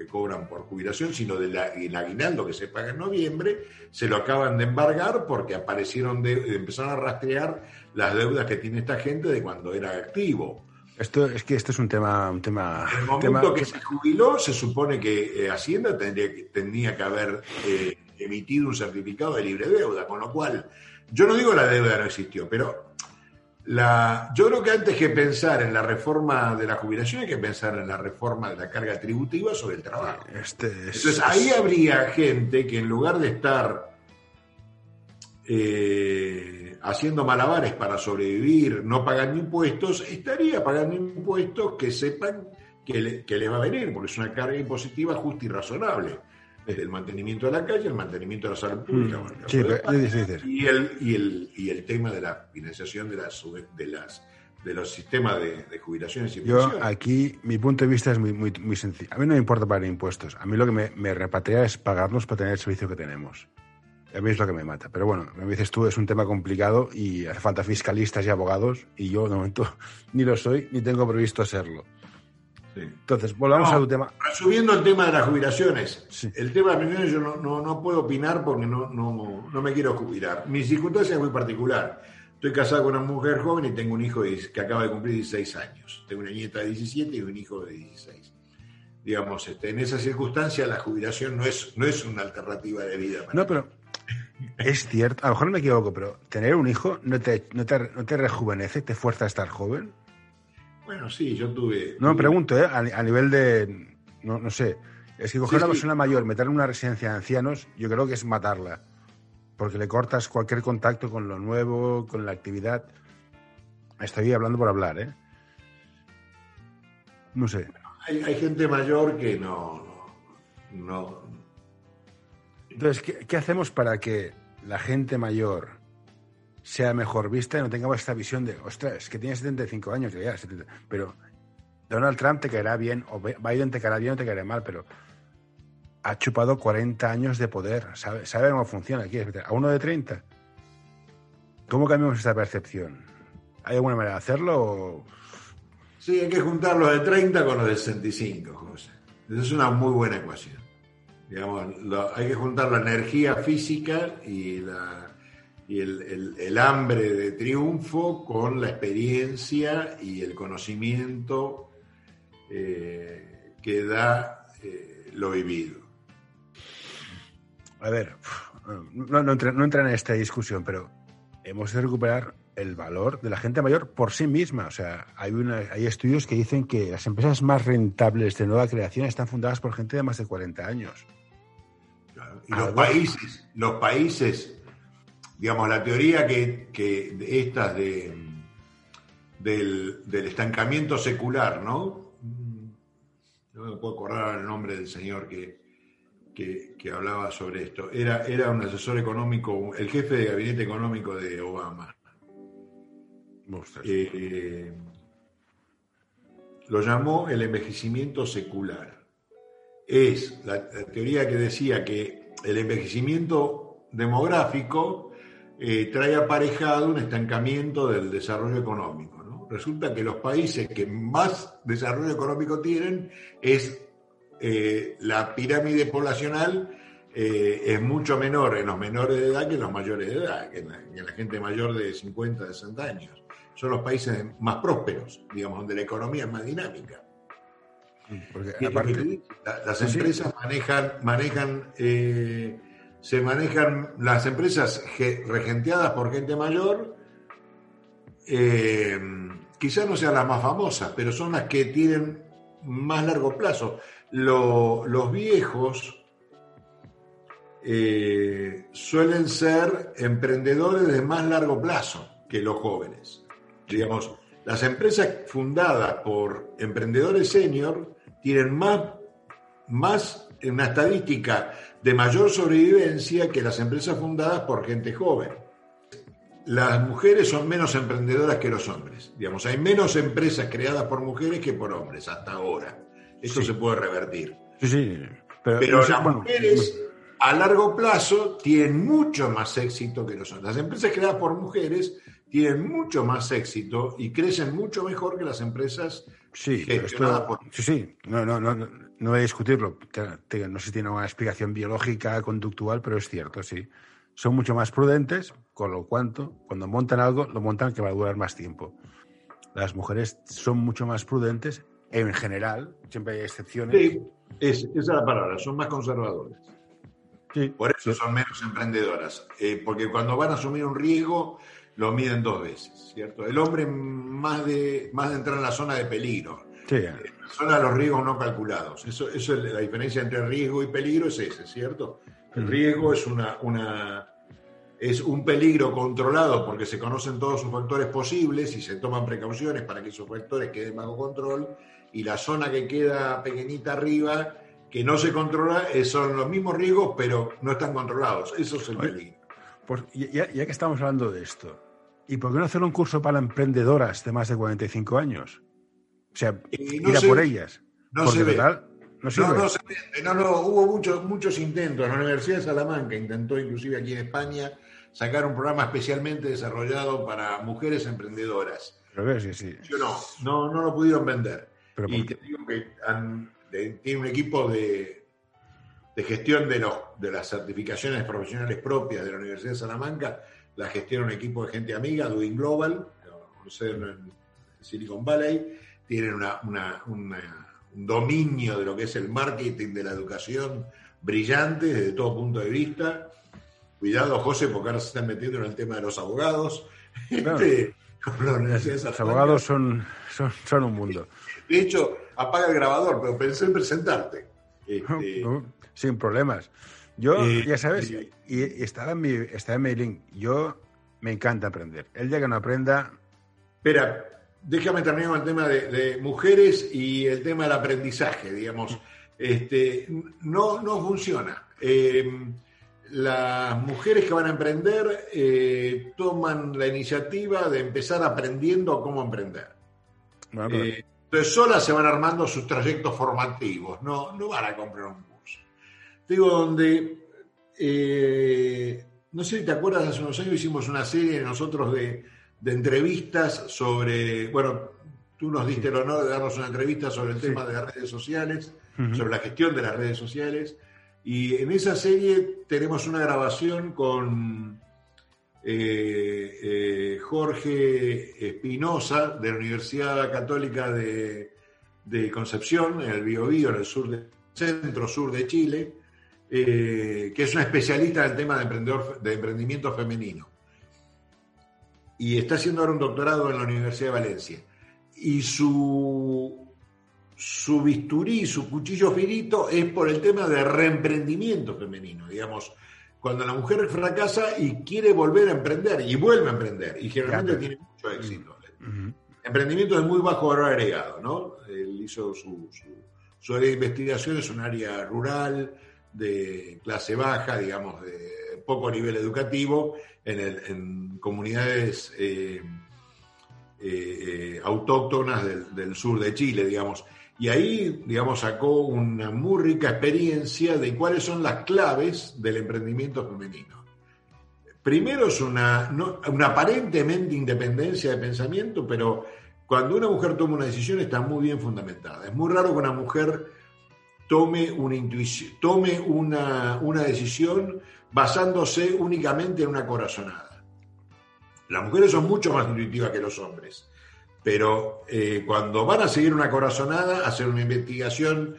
Speaker 2: que cobran por jubilación, sino del el aguinaldo que se paga en noviembre, se lo acaban de embargar porque aparecieron, de, empezaron a rastrear las deudas que tiene esta gente de cuando era activo.
Speaker 3: Esto es que esto es un tema, un tema,
Speaker 2: En el
Speaker 3: tema
Speaker 2: momento que se jubiló, se supone que eh, Hacienda tendría que, tenía que haber eh, emitido un certificado de libre deuda, con lo cual, yo no digo la deuda no existió, pero la, yo creo que antes que pensar en la reforma de la jubilación hay que pensar en la reforma de la carga tributiva sobre el trabajo.
Speaker 3: este es-
Speaker 2: Entonces ahí habría gente que en lugar de estar eh, haciendo malabares para sobrevivir, no pagando impuestos, estaría pagando impuestos que sepan que le, que le va a venir, porque es una carga impositiva justa y razonable. Desde el mantenimiento de la calle, el mantenimiento de la salud pública.
Speaker 3: Mm,
Speaker 2: bueno,
Speaker 3: sí, pero-
Speaker 2: y, el, y, el, y el tema de la financiación de, las, de, las, de los sistemas de, de jubilaciones y
Speaker 3: Yo
Speaker 2: pensiones.
Speaker 3: aquí, mi punto de vista es muy, muy, muy sencillo. A mí no me importa pagar impuestos. A mí lo que me, me repatria es pagarlos para tener el servicio que tenemos. A mí es lo que me mata. Pero bueno, me dices tú, es un tema complicado y hace falta fiscalistas y abogados y yo de momento ni lo soy ni tengo previsto serlo.
Speaker 2: Sí.
Speaker 3: Entonces, volvamos
Speaker 2: No,
Speaker 3: a tu tema.
Speaker 2: Resumiendo el tema de las jubilaciones,
Speaker 3: Sí.
Speaker 2: el tema de las pensiones yo no, no, no puedo opinar porque no, no, no me quiero jubilar. Mi circunstancia es muy particular. Estoy casado con una mujer joven y tengo un hijo que acaba de cumplir 16 años. Tengo una nieta de 17 y un hijo de 16. Digamos, este, en esa circunstancia la jubilación no es, no es una alternativa de vida. para
Speaker 3: No,
Speaker 2: mí.
Speaker 3: pero es cierto, a lo mejor me equivoco, pero tener un hijo no te, no te, no te rejuvenece, te fuerza a estar joven.
Speaker 2: Bueno, sí, yo tuve...
Speaker 3: No, pregunto, ¿eh? A, a nivel de. No, no sé. Es que coger
Speaker 2: Sí,
Speaker 3: a una
Speaker 2: sí.
Speaker 3: persona mayor, meterla en una residencia de ancianos, yo creo que es matarla. Porque le cortas cualquier contacto con lo nuevo, con la actividad. Estoy hablando por hablar, ¿eh? No sé.
Speaker 2: Hay, hay gente mayor que no, no, no-
Speaker 3: Entonces, ¿qué, qué hacemos para que la gente mayor sea mejor vista y no tengamos esta visión de, ostras, es que tiene 75 años, ya, 70, pero Donald Trump te caerá bien, o Biden te caerá bien o te caerá mal, pero ha chupado 40 años de poder, sabe, sabe cómo funciona aquí, a uno de 30. ¿Cómo cambiamos esta percepción? ¿Hay alguna manera de hacerlo? o-
Speaker 2: Sí, hay que juntar los de 30 con los de 65, José. Esa es una muy buena ecuación. Digamos, hay que juntar la energía física y, la, y el, el- el hambre de triunfo con la experiencia y el conocimiento eh, que da eh, lo vivido.
Speaker 3: A ver, no, no, entra, no entra en esta discusión, pero hemos de recuperar el valor de la gente mayor por sí misma. O sea, hay, una, hay estudios que dicen que las empresas más rentables de nueva creación están fundadas por gente de más de 40 años.
Speaker 2: Y los
Speaker 3: Ah,
Speaker 2: países, los países, digamos, la teoría que, que estas de, del, del estancamiento secular, ¿no? No me puedo acordar el nombre del señor que, que, que hablaba sobre esto. Era, era un asesor económico, el jefe de gabinete económico de Obama. Eh, lo llamó el envejecimiento secular. Es la, la teoría que decía que el envejecimiento demográfico eh, trae aparejado un estancamiento del desarrollo económico. ¿no? Resulta que los países que más desarrollo económico tienen es eh, la pirámide poblacional eh, es mucho menor en los menores de edad que en los mayores de edad, que en la, que en la gente mayor de 50, 60 años. Son los países más prósperos, digamos, donde la economía es más dinámica.
Speaker 3: Porque aparte,
Speaker 2: las empresas manejan, manejan, eh, se manejan las empresas ge- regenteadas por gente mayor, eh, quizás no sean las más famosas, pero son las que tienen más largo plazo. Lo- los viejos eh, suelen ser emprendedores de más largo plazo que los jóvenes. Digamos, las empresas fundadas por emprendedores senior tienen más, más una estadística de mayor sobrevivencia que las empresas fundadas por gente joven. Las mujeres son menos emprendedoras que los hombres. Digamos, hay menos empresas creadas por mujeres que por hombres hasta ahora.
Speaker 3: Sí.
Speaker 2: se puede revertir.
Speaker 3: sí, sí. Pero,
Speaker 2: las
Speaker 3: bueno,
Speaker 2: mujeres a largo plazo tienen mucho más éxito que los hombres. Las empresas creadas por mujeres tienen mucho más éxito y crecen mucho mejor que las empresas
Speaker 3: Sí,
Speaker 2: gestionadas
Speaker 3: esto,
Speaker 2: por
Speaker 3: sí, sí, no, no, no, no, voy a discutirlo. No sé si tiene una explicación biológica, conductual, pero es cierto, sí. Son mucho más prudentes, con lo cuanto, cuando montan algo, lo montan que va a durar más tiempo. Las mujeres son mucho más prudentes, en general, siempre hay excepciones.
Speaker 2: Sí, es, esa es la palabra, son más conservadores.
Speaker 3: Sí,
Speaker 2: Por eso son menos emprendedoras, eh, porque cuando van a asumir un riesgo lo miden dos veces, ¿cierto? El hombre más de, más de entrar en la zona de peligro,
Speaker 3: sí.
Speaker 2: la zona de los riesgos no calculados. Eso, eso es la diferencia entre riesgo y peligro es ese, ¿cierto? El riesgo es una, una es un peligro controlado porque se conocen todos sus factores posibles y se toman precauciones para que esos factores queden bajo control y la zona que queda pequeñita arriba que no se controla eh, son los mismos riesgos pero no están controlados. Eso es el peligro.
Speaker 3: Pues ya, ya que estamos hablando de esto, ¿y por qué no hacer un curso para emprendedoras de más de 45 años? O sea,
Speaker 2: Eh, no
Speaker 3: ir a
Speaker 2: se-
Speaker 3: por ellas.
Speaker 2: no
Speaker 3: Porque
Speaker 2: se ve.
Speaker 3: No, sirve.
Speaker 2: No, no, se no, no, hubo muchos, muchos intentos. La Universidad de Salamanca intentó, inclusive aquí en España, sacar un programa especialmente desarrollado para mujeres emprendedoras.
Speaker 3: Pero que sí.
Speaker 2: Yo no, no, no lo pudieron vender.
Speaker 3: Pero
Speaker 2: y te digo que han- de- tiene un equipo de, de gestión de, los, de las certificaciones profesionales propias de la Universidad de Salamanca, la gestiona un equipo de gente amiga, Doing Global, en Silicon Valley, tienen una, una- una- un dominio de lo que es el marketing de la educación brillante desde todo punto de vista. Cuidado, José, porque ahora se están metiendo en el tema de los abogados.
Speaker 3: Claro.
Speaker 2: Este,
Speaker 3: Los abogados son, son, son un mundo.
Speaker 2: De hecho, apaga el grabador, pero pensé en presentarte. Este,
Speaker 3: Sin problemas. Yo,
Speaker 2: Eh,
Speaker 3: ya sabes, y, y estaba en mi, estaba en mi link. Yo me encanta aprender. El día que no aprenda,
Speaker 2: Espera, déjame terminar con el tema de, de mujeres y el tema del aprendizaje, digamos. Este, no, no funciona. Eh, las mujeres que van a emprender eh, toman la iniciativa de empezar aprendiendo cómo emprender. Eh, entonces solas se van armando sus trayectos formativos, no, no van a comprar un. Digo, donde, eh, no sé si te acuerdas, hace unos años hicimos una serie nosotros de, de entrevistas sobre, bueno, tú nos diste el honor de darnos una entrevista sobre el
Speaker 3: Sí.
Speaker 2: tema de las redes sociales, sobre la gestión de las redes sociales, y en esa serie tenemos una grabación con eh, eh, Jorge Espinosa de la Universidad Católica de, de Concepción, en el Biobío, en el sur de, centro sur de Chile, eh, que es una especialista en el tema de, emprendedor, de emprendimiento femenino. Y está haciendo ahora un doctorado en la Universidad de Valencia. Y su, su bisturí, su cuchillo finito es por el tema de reemprendimiento femenino, digamos cuando la mujer fracasa y quiere volver a emprender y vuelve a emprender y generalmente tiene mucho éxito.
Speaker 3: Ujú.
Speaker 2: Emprendimiento de muy bajo valor agregado, ¿no? Él hizo su, su, su área de investigación, es un área rural, de clase baja, digamos, de poco nivel educativo, en, comunidades eh, eh, autóctonas del, sur de Chile, digamos. Y ahí, digamos, sacó una muy rica experiencia de cuáles son las claves del emprendimiento femenino. Primero es una, una aparentemente independencia de pensamiento, pero cuando una mujer toma una decisión está muy bien fundamentada. Es muy raro que una mujer tome una intuición, tome una, una decisión basándose únicamente en una corazonada. Las mujeres son mucho más intuitivas que los hombres, pero eh, cuando van a seguir una corazonada, hacen una investigación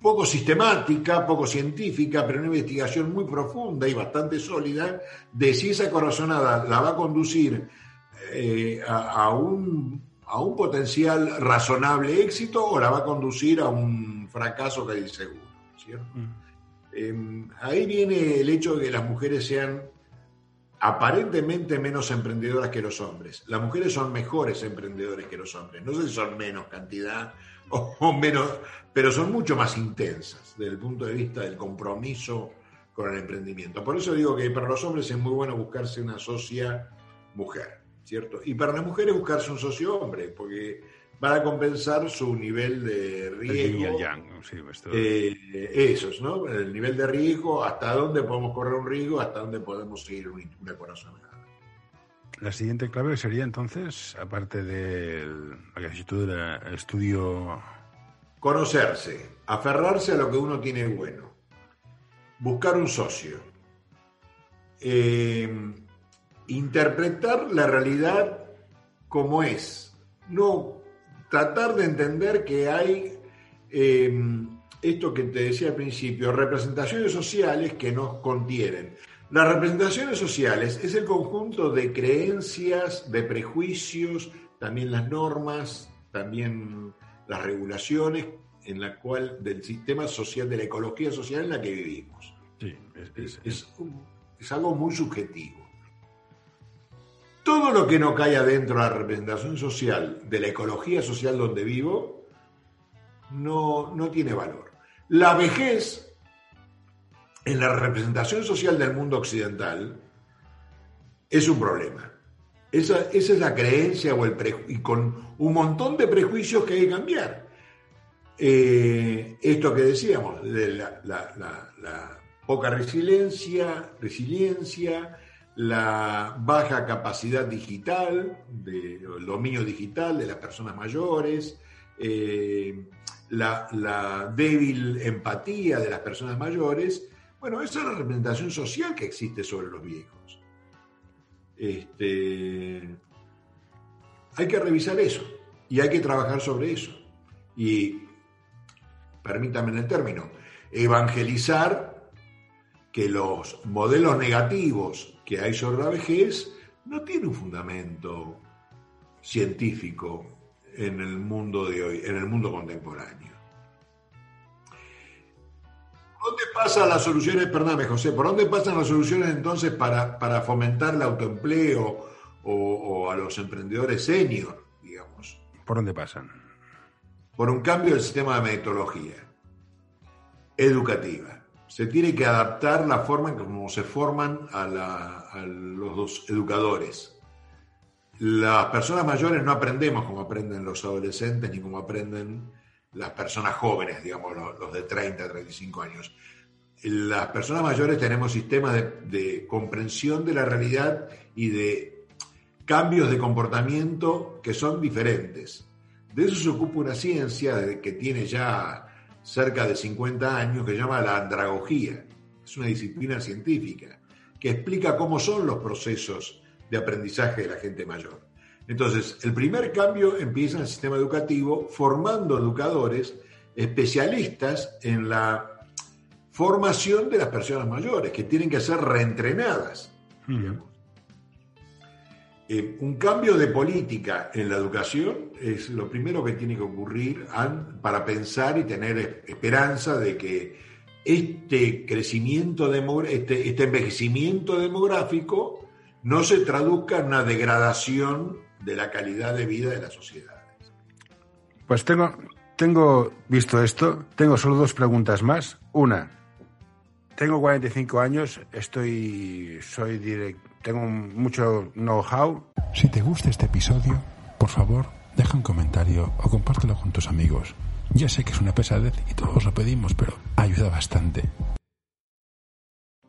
Speaker 2: poco sistemática, poco científica, pero una investigación muy profunda y bastante sólida de si esa corazonada la va a conducir eh, a, a un, a un potencial razonable éxito o la va a conducir a un fracaso casi seguro. ¿cierto? Eh, ahí viene el hecho de que las mujeres sean aparentemente menos emprendedoras que los hombres. Las mujeres son mejores emprendedores que los hombres. No sé si son menos cantidad o, o menos, pero son mucho más intensas desde el punto de vista del compromiso con el emprendimiento. Por eso digo que para los hombres es muy bueno buscarse una socia mujer, ¿cierto? Y para las mujeres buscarse un socio hombre, porque van a compensar su nivel de
Speaker 3: y el
Speaker 2: riesgo.
Speaker 3: yang, sí, esto-
Speaker 2: Eh, esos, ¿no? El nivel de riesgo, hasta dónde podemos correr un riesgo, hasta dónde podemos seguir un- una corazonada.
Speaker 3: La siguiente clave sería entonces, aparte del del estudio.
Speaker 2: Conocerse, aferrarse a lo que uno tiene bueno, buscar un socio, eh, interpretar la realidad como es, no tratar de entender que hay eh, esto que te decía al principio, representaciones sociales que nos contienen. Las representaciones sociales es el conjunto de creencias, de prejuicios, también las normas, también las regulaciones en la cual del sistema social, de la ecología social en la que vivimos.
Speaker 3: Sí, es,
Speaker 2: Es,
Speaker 3: es-
Speaker 2: es un- es algo muy subjetivo. Todo lo que no cae adentro de la representación social, de la ecología social donde vivo, no, no tiene valor. La vejez, en la representación social del mundo occidental, es un problema. Esa, esa es la creencia o el y con un montón de prejuicios que hay que cambiar. eh, esto que decíamos, de la, poca resiliencia, resiliencia, la baja capacidad digital, el dominio digital de las personas mayores, eh, la, débil empatía de las personas mayores. Bueno, esa es la representación social que existe sobre los viejos. Este, hay que revisar eso y hay que trabajar sobre eso. Y, permítanme el término, evangelizar que los modelos negativos que hay sobre la vejez no tienen un fundamento científico en el mundo de hoy, en el mundo contemporáneo. ¿Dónde pasan las soluciones, perdóname José, por dónde pasan las soluciones entonces para, para fomentar el autoempleo o, a los emprendedores senior, digamos?
Speaker 3: ¿Por dónde pasan?
Speaker 2: Por un cambio del sistema de metodología educativa. Se tiene que adaptar la forma en cómo se forman a, a los educadores. Las personas mayores no aprendemos como aprenden los adolescentes ni como aprenden las personas jóvenes, digamos, los, de 30, 35 años. Las personas mayores tenemos sistemas de, comprensión de la realidad y de cambios de comportamiento que son diferentes. De eso se ocupa una ciencia que tiene ya cerca de 50 años que se llama la andragogía. Es una disciplina científica que explica cómo son los procesos de aprendizaje de la gente mayor. Entonces, el primer cambio empieza en el sistema educativo formando educadores especialistas en la formación de las personas mayores, que tienen que ser reentrenadas. Eh, un cambio de política en la educación es lo primero que tiene que ocurrir para pensar y tener esperanza de que este crecimiento, este, este envejecimiento demográfico no se traduzca en una degradación de la calidad de vida de las sociedades.
Speaker 3: Pues tengo, tengo visto esto, tengo solo dos preguntas más. Una, tengo 45 años, estoy, soy direct, tengo mucho know-how.
Speaker 1: Si te gusta este episodio, por favor, deja un comentario o compártelo con tus amigos. Ya sé que es una pesadez y todos lo pedimos, pero ayuda bastante.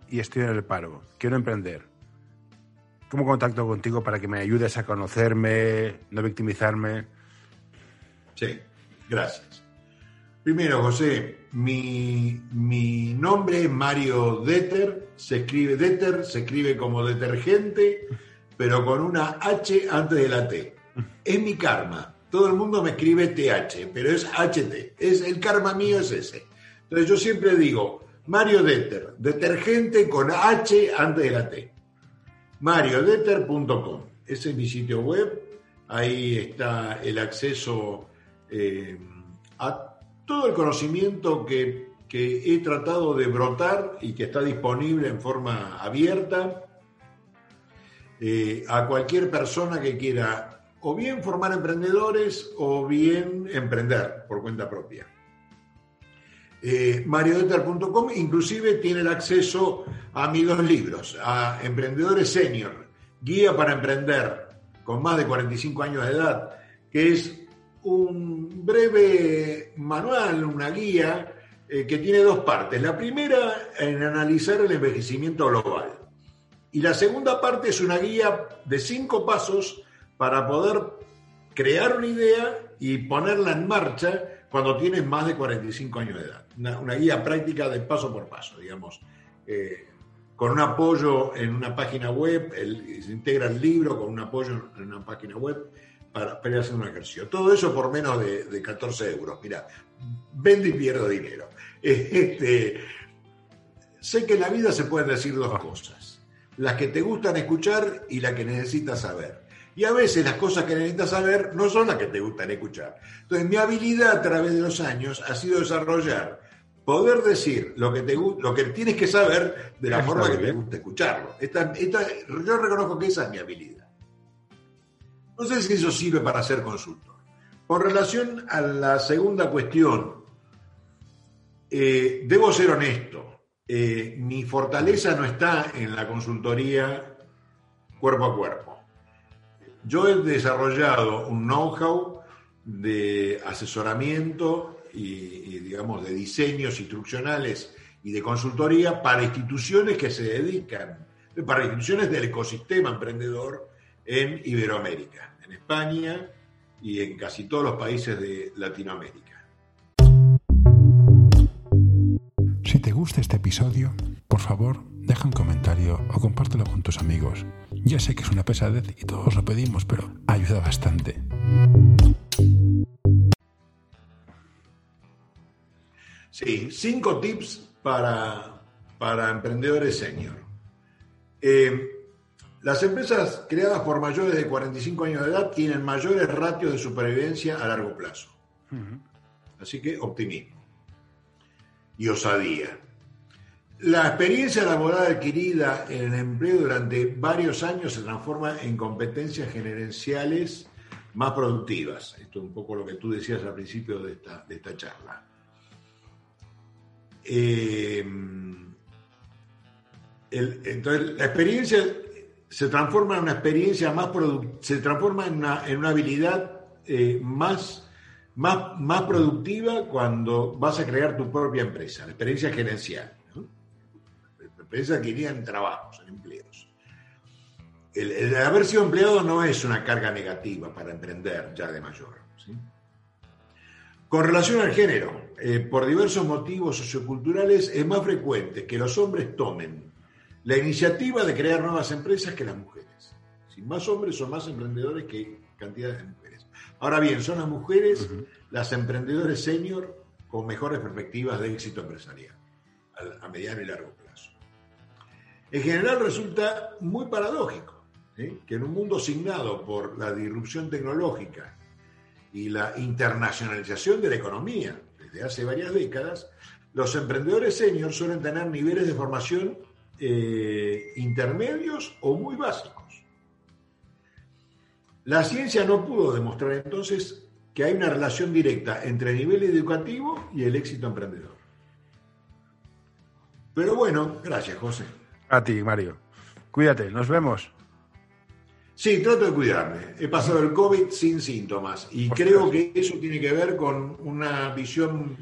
Speaker 3: Y estoy en el paro, quiero emprender. ¿Cómo contacto contigo para que me ayudes a conocerme, no victimizarme?
Speaker 2: Sí, gracias. Primero, José, mi, nombre es Mario Deter, se escribe Deter, se escribe como detergente, pero con una H antes de la T. Es mi karma. Todo el mundo me escribe TH, pero es HT. Es, el karma mío es ese. Entonces yo siempre digo, Mario Deter, detergente con H antes de la T mariodeter.com. Ese es mi sitio web. Ahí está el acceso eh, a todo el conocimiento que, he tratado de brotar y que está disponible en forma abierta eh, a cualquier persona que quiera o bien formar emprendedores o bien emprender por cuenta propia. Eh, inclusive tiene el acceso a mis dos libros, a Emprendedores Senior, Guía para Emprender, con más de 45 años de edad, que es un breve manual, una guía eh, que tiene dos partes. La primera en analizar el envejecimiento global. Y la segunda parte es una guía de cinco pasos para poder crear una idea y ponerla en marcha cuando tienes más de 45 años de edad. Una, guía práctica de paso por paso, digamos. Eh, con un apoyo en una página web, se integra el libro con un apoyo en una página web para, para hacer un ejercicio. Todo eso por menos de, 14 euros. Mira, vendo y pierdo dinero. Este, sé que en la vida se pueden decir dos cosas. Las que te gustan escuchar y las que necesitas saber. Y a veces las cosas que necesitas saber no son las que te gustan escuchar. Entonces, mi habilidad a través de los años ha sido desarrollar, poder decir lo que, te, lo que tienes que saber de la forma que te gusta escucharlo. yo reconozco que esa es mi habilidad. No sé si eso sirve para ser consultor. Con relación a la segunda cuestión, eh, debo ser honesto. Eh, mi fortaleza no está en la consultoría cuerpo a cuerpo yo he desarrollado un know-how de asesoramiento y, digamos, de diseños instruccionales y de consultoría para instituciones que se dedican, para instituciones del ecosistema emprendedor en Iberoamérica, en España y en casi todos los países de Latinoamérica.
Speaker 1: Si te gusta este episodio, por favor, deja un comentario o compártelo con tus amigos. Ya sé que es una pesadez y todos lo pedimos, pero ayuda bastante.
Speaker 2: Sí, cinco tips para, para emprendedores senior. Eh, las empresas creadas por mayores de 45 años de edad tienen mayores ratios de supervivencia a largo plazo. Así que optimismo y osadía. La experiencia laboral adquirida en el empleo durante varios años se transforma en competencias gerenciales más productivas. Esto es un poco lo que tú decías al principio de esta, de esta charla. Eh, entonces, la experiencia se transforma en una experiencia más se transforma en una, en una habilidad eh, más, más, más productiva cuando vas a crear tu propia empresa, la experiencia gerencial. La experiencia adquirida en trabajos, en empleos. El, haber sido empleado no es una carga negativa para emprender ya de mayor. Con relación al género, eh, por diversos motivos socioculturales, es más frecuente que los hombres tomen la iniciativa de crear nuevas empresas que las mujeres. Si más hombres son más emprendedores que cantidades de mujeres. Ahora bien, son las mujeres las emprendedores senior con mejores perspectivas de éxito empresarial a, mediano y largo plazo. En general resulta muy paradójico que en un mundo signado por la disrupción tecnológica y la internacionalización de la economía desde hace varias décadas, los emprendedores senior suelen tener niveles de formación eh, intermedios o muy básicos. La ciencia no pudo demostrar entonces que hay una relación directa entre el nivel educativo y el éxito emprendedor. Pero bueno, gracias José.
Speaker 3: A ti, Mario. Cuídate, nos vemos.
Speaker 2: Sí, trato de cuidarme. He pasado el COVID sin síntomas y creo que eso tiene que ver con una visión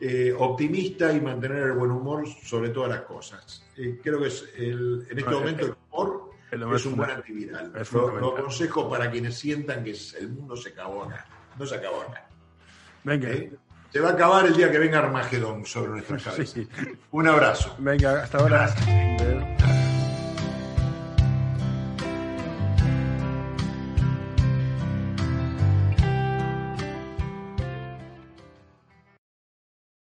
Speaker 2: eh, optimista y mantener el buen humor sobre todas las cosas. Eh, creo que es en este momento el humor es un buen antiviral. Lo, aconsejo para quienes sientan que el mundo se acabó acá. No se acabó acá.
Speaker 3: Venga. ¿Eh?
Speaker 2: Se va a acabar el día que venga Armagedón sobre nuestras cabezas. Un abrazo.
Speaker 3: Venga, hasta ahora.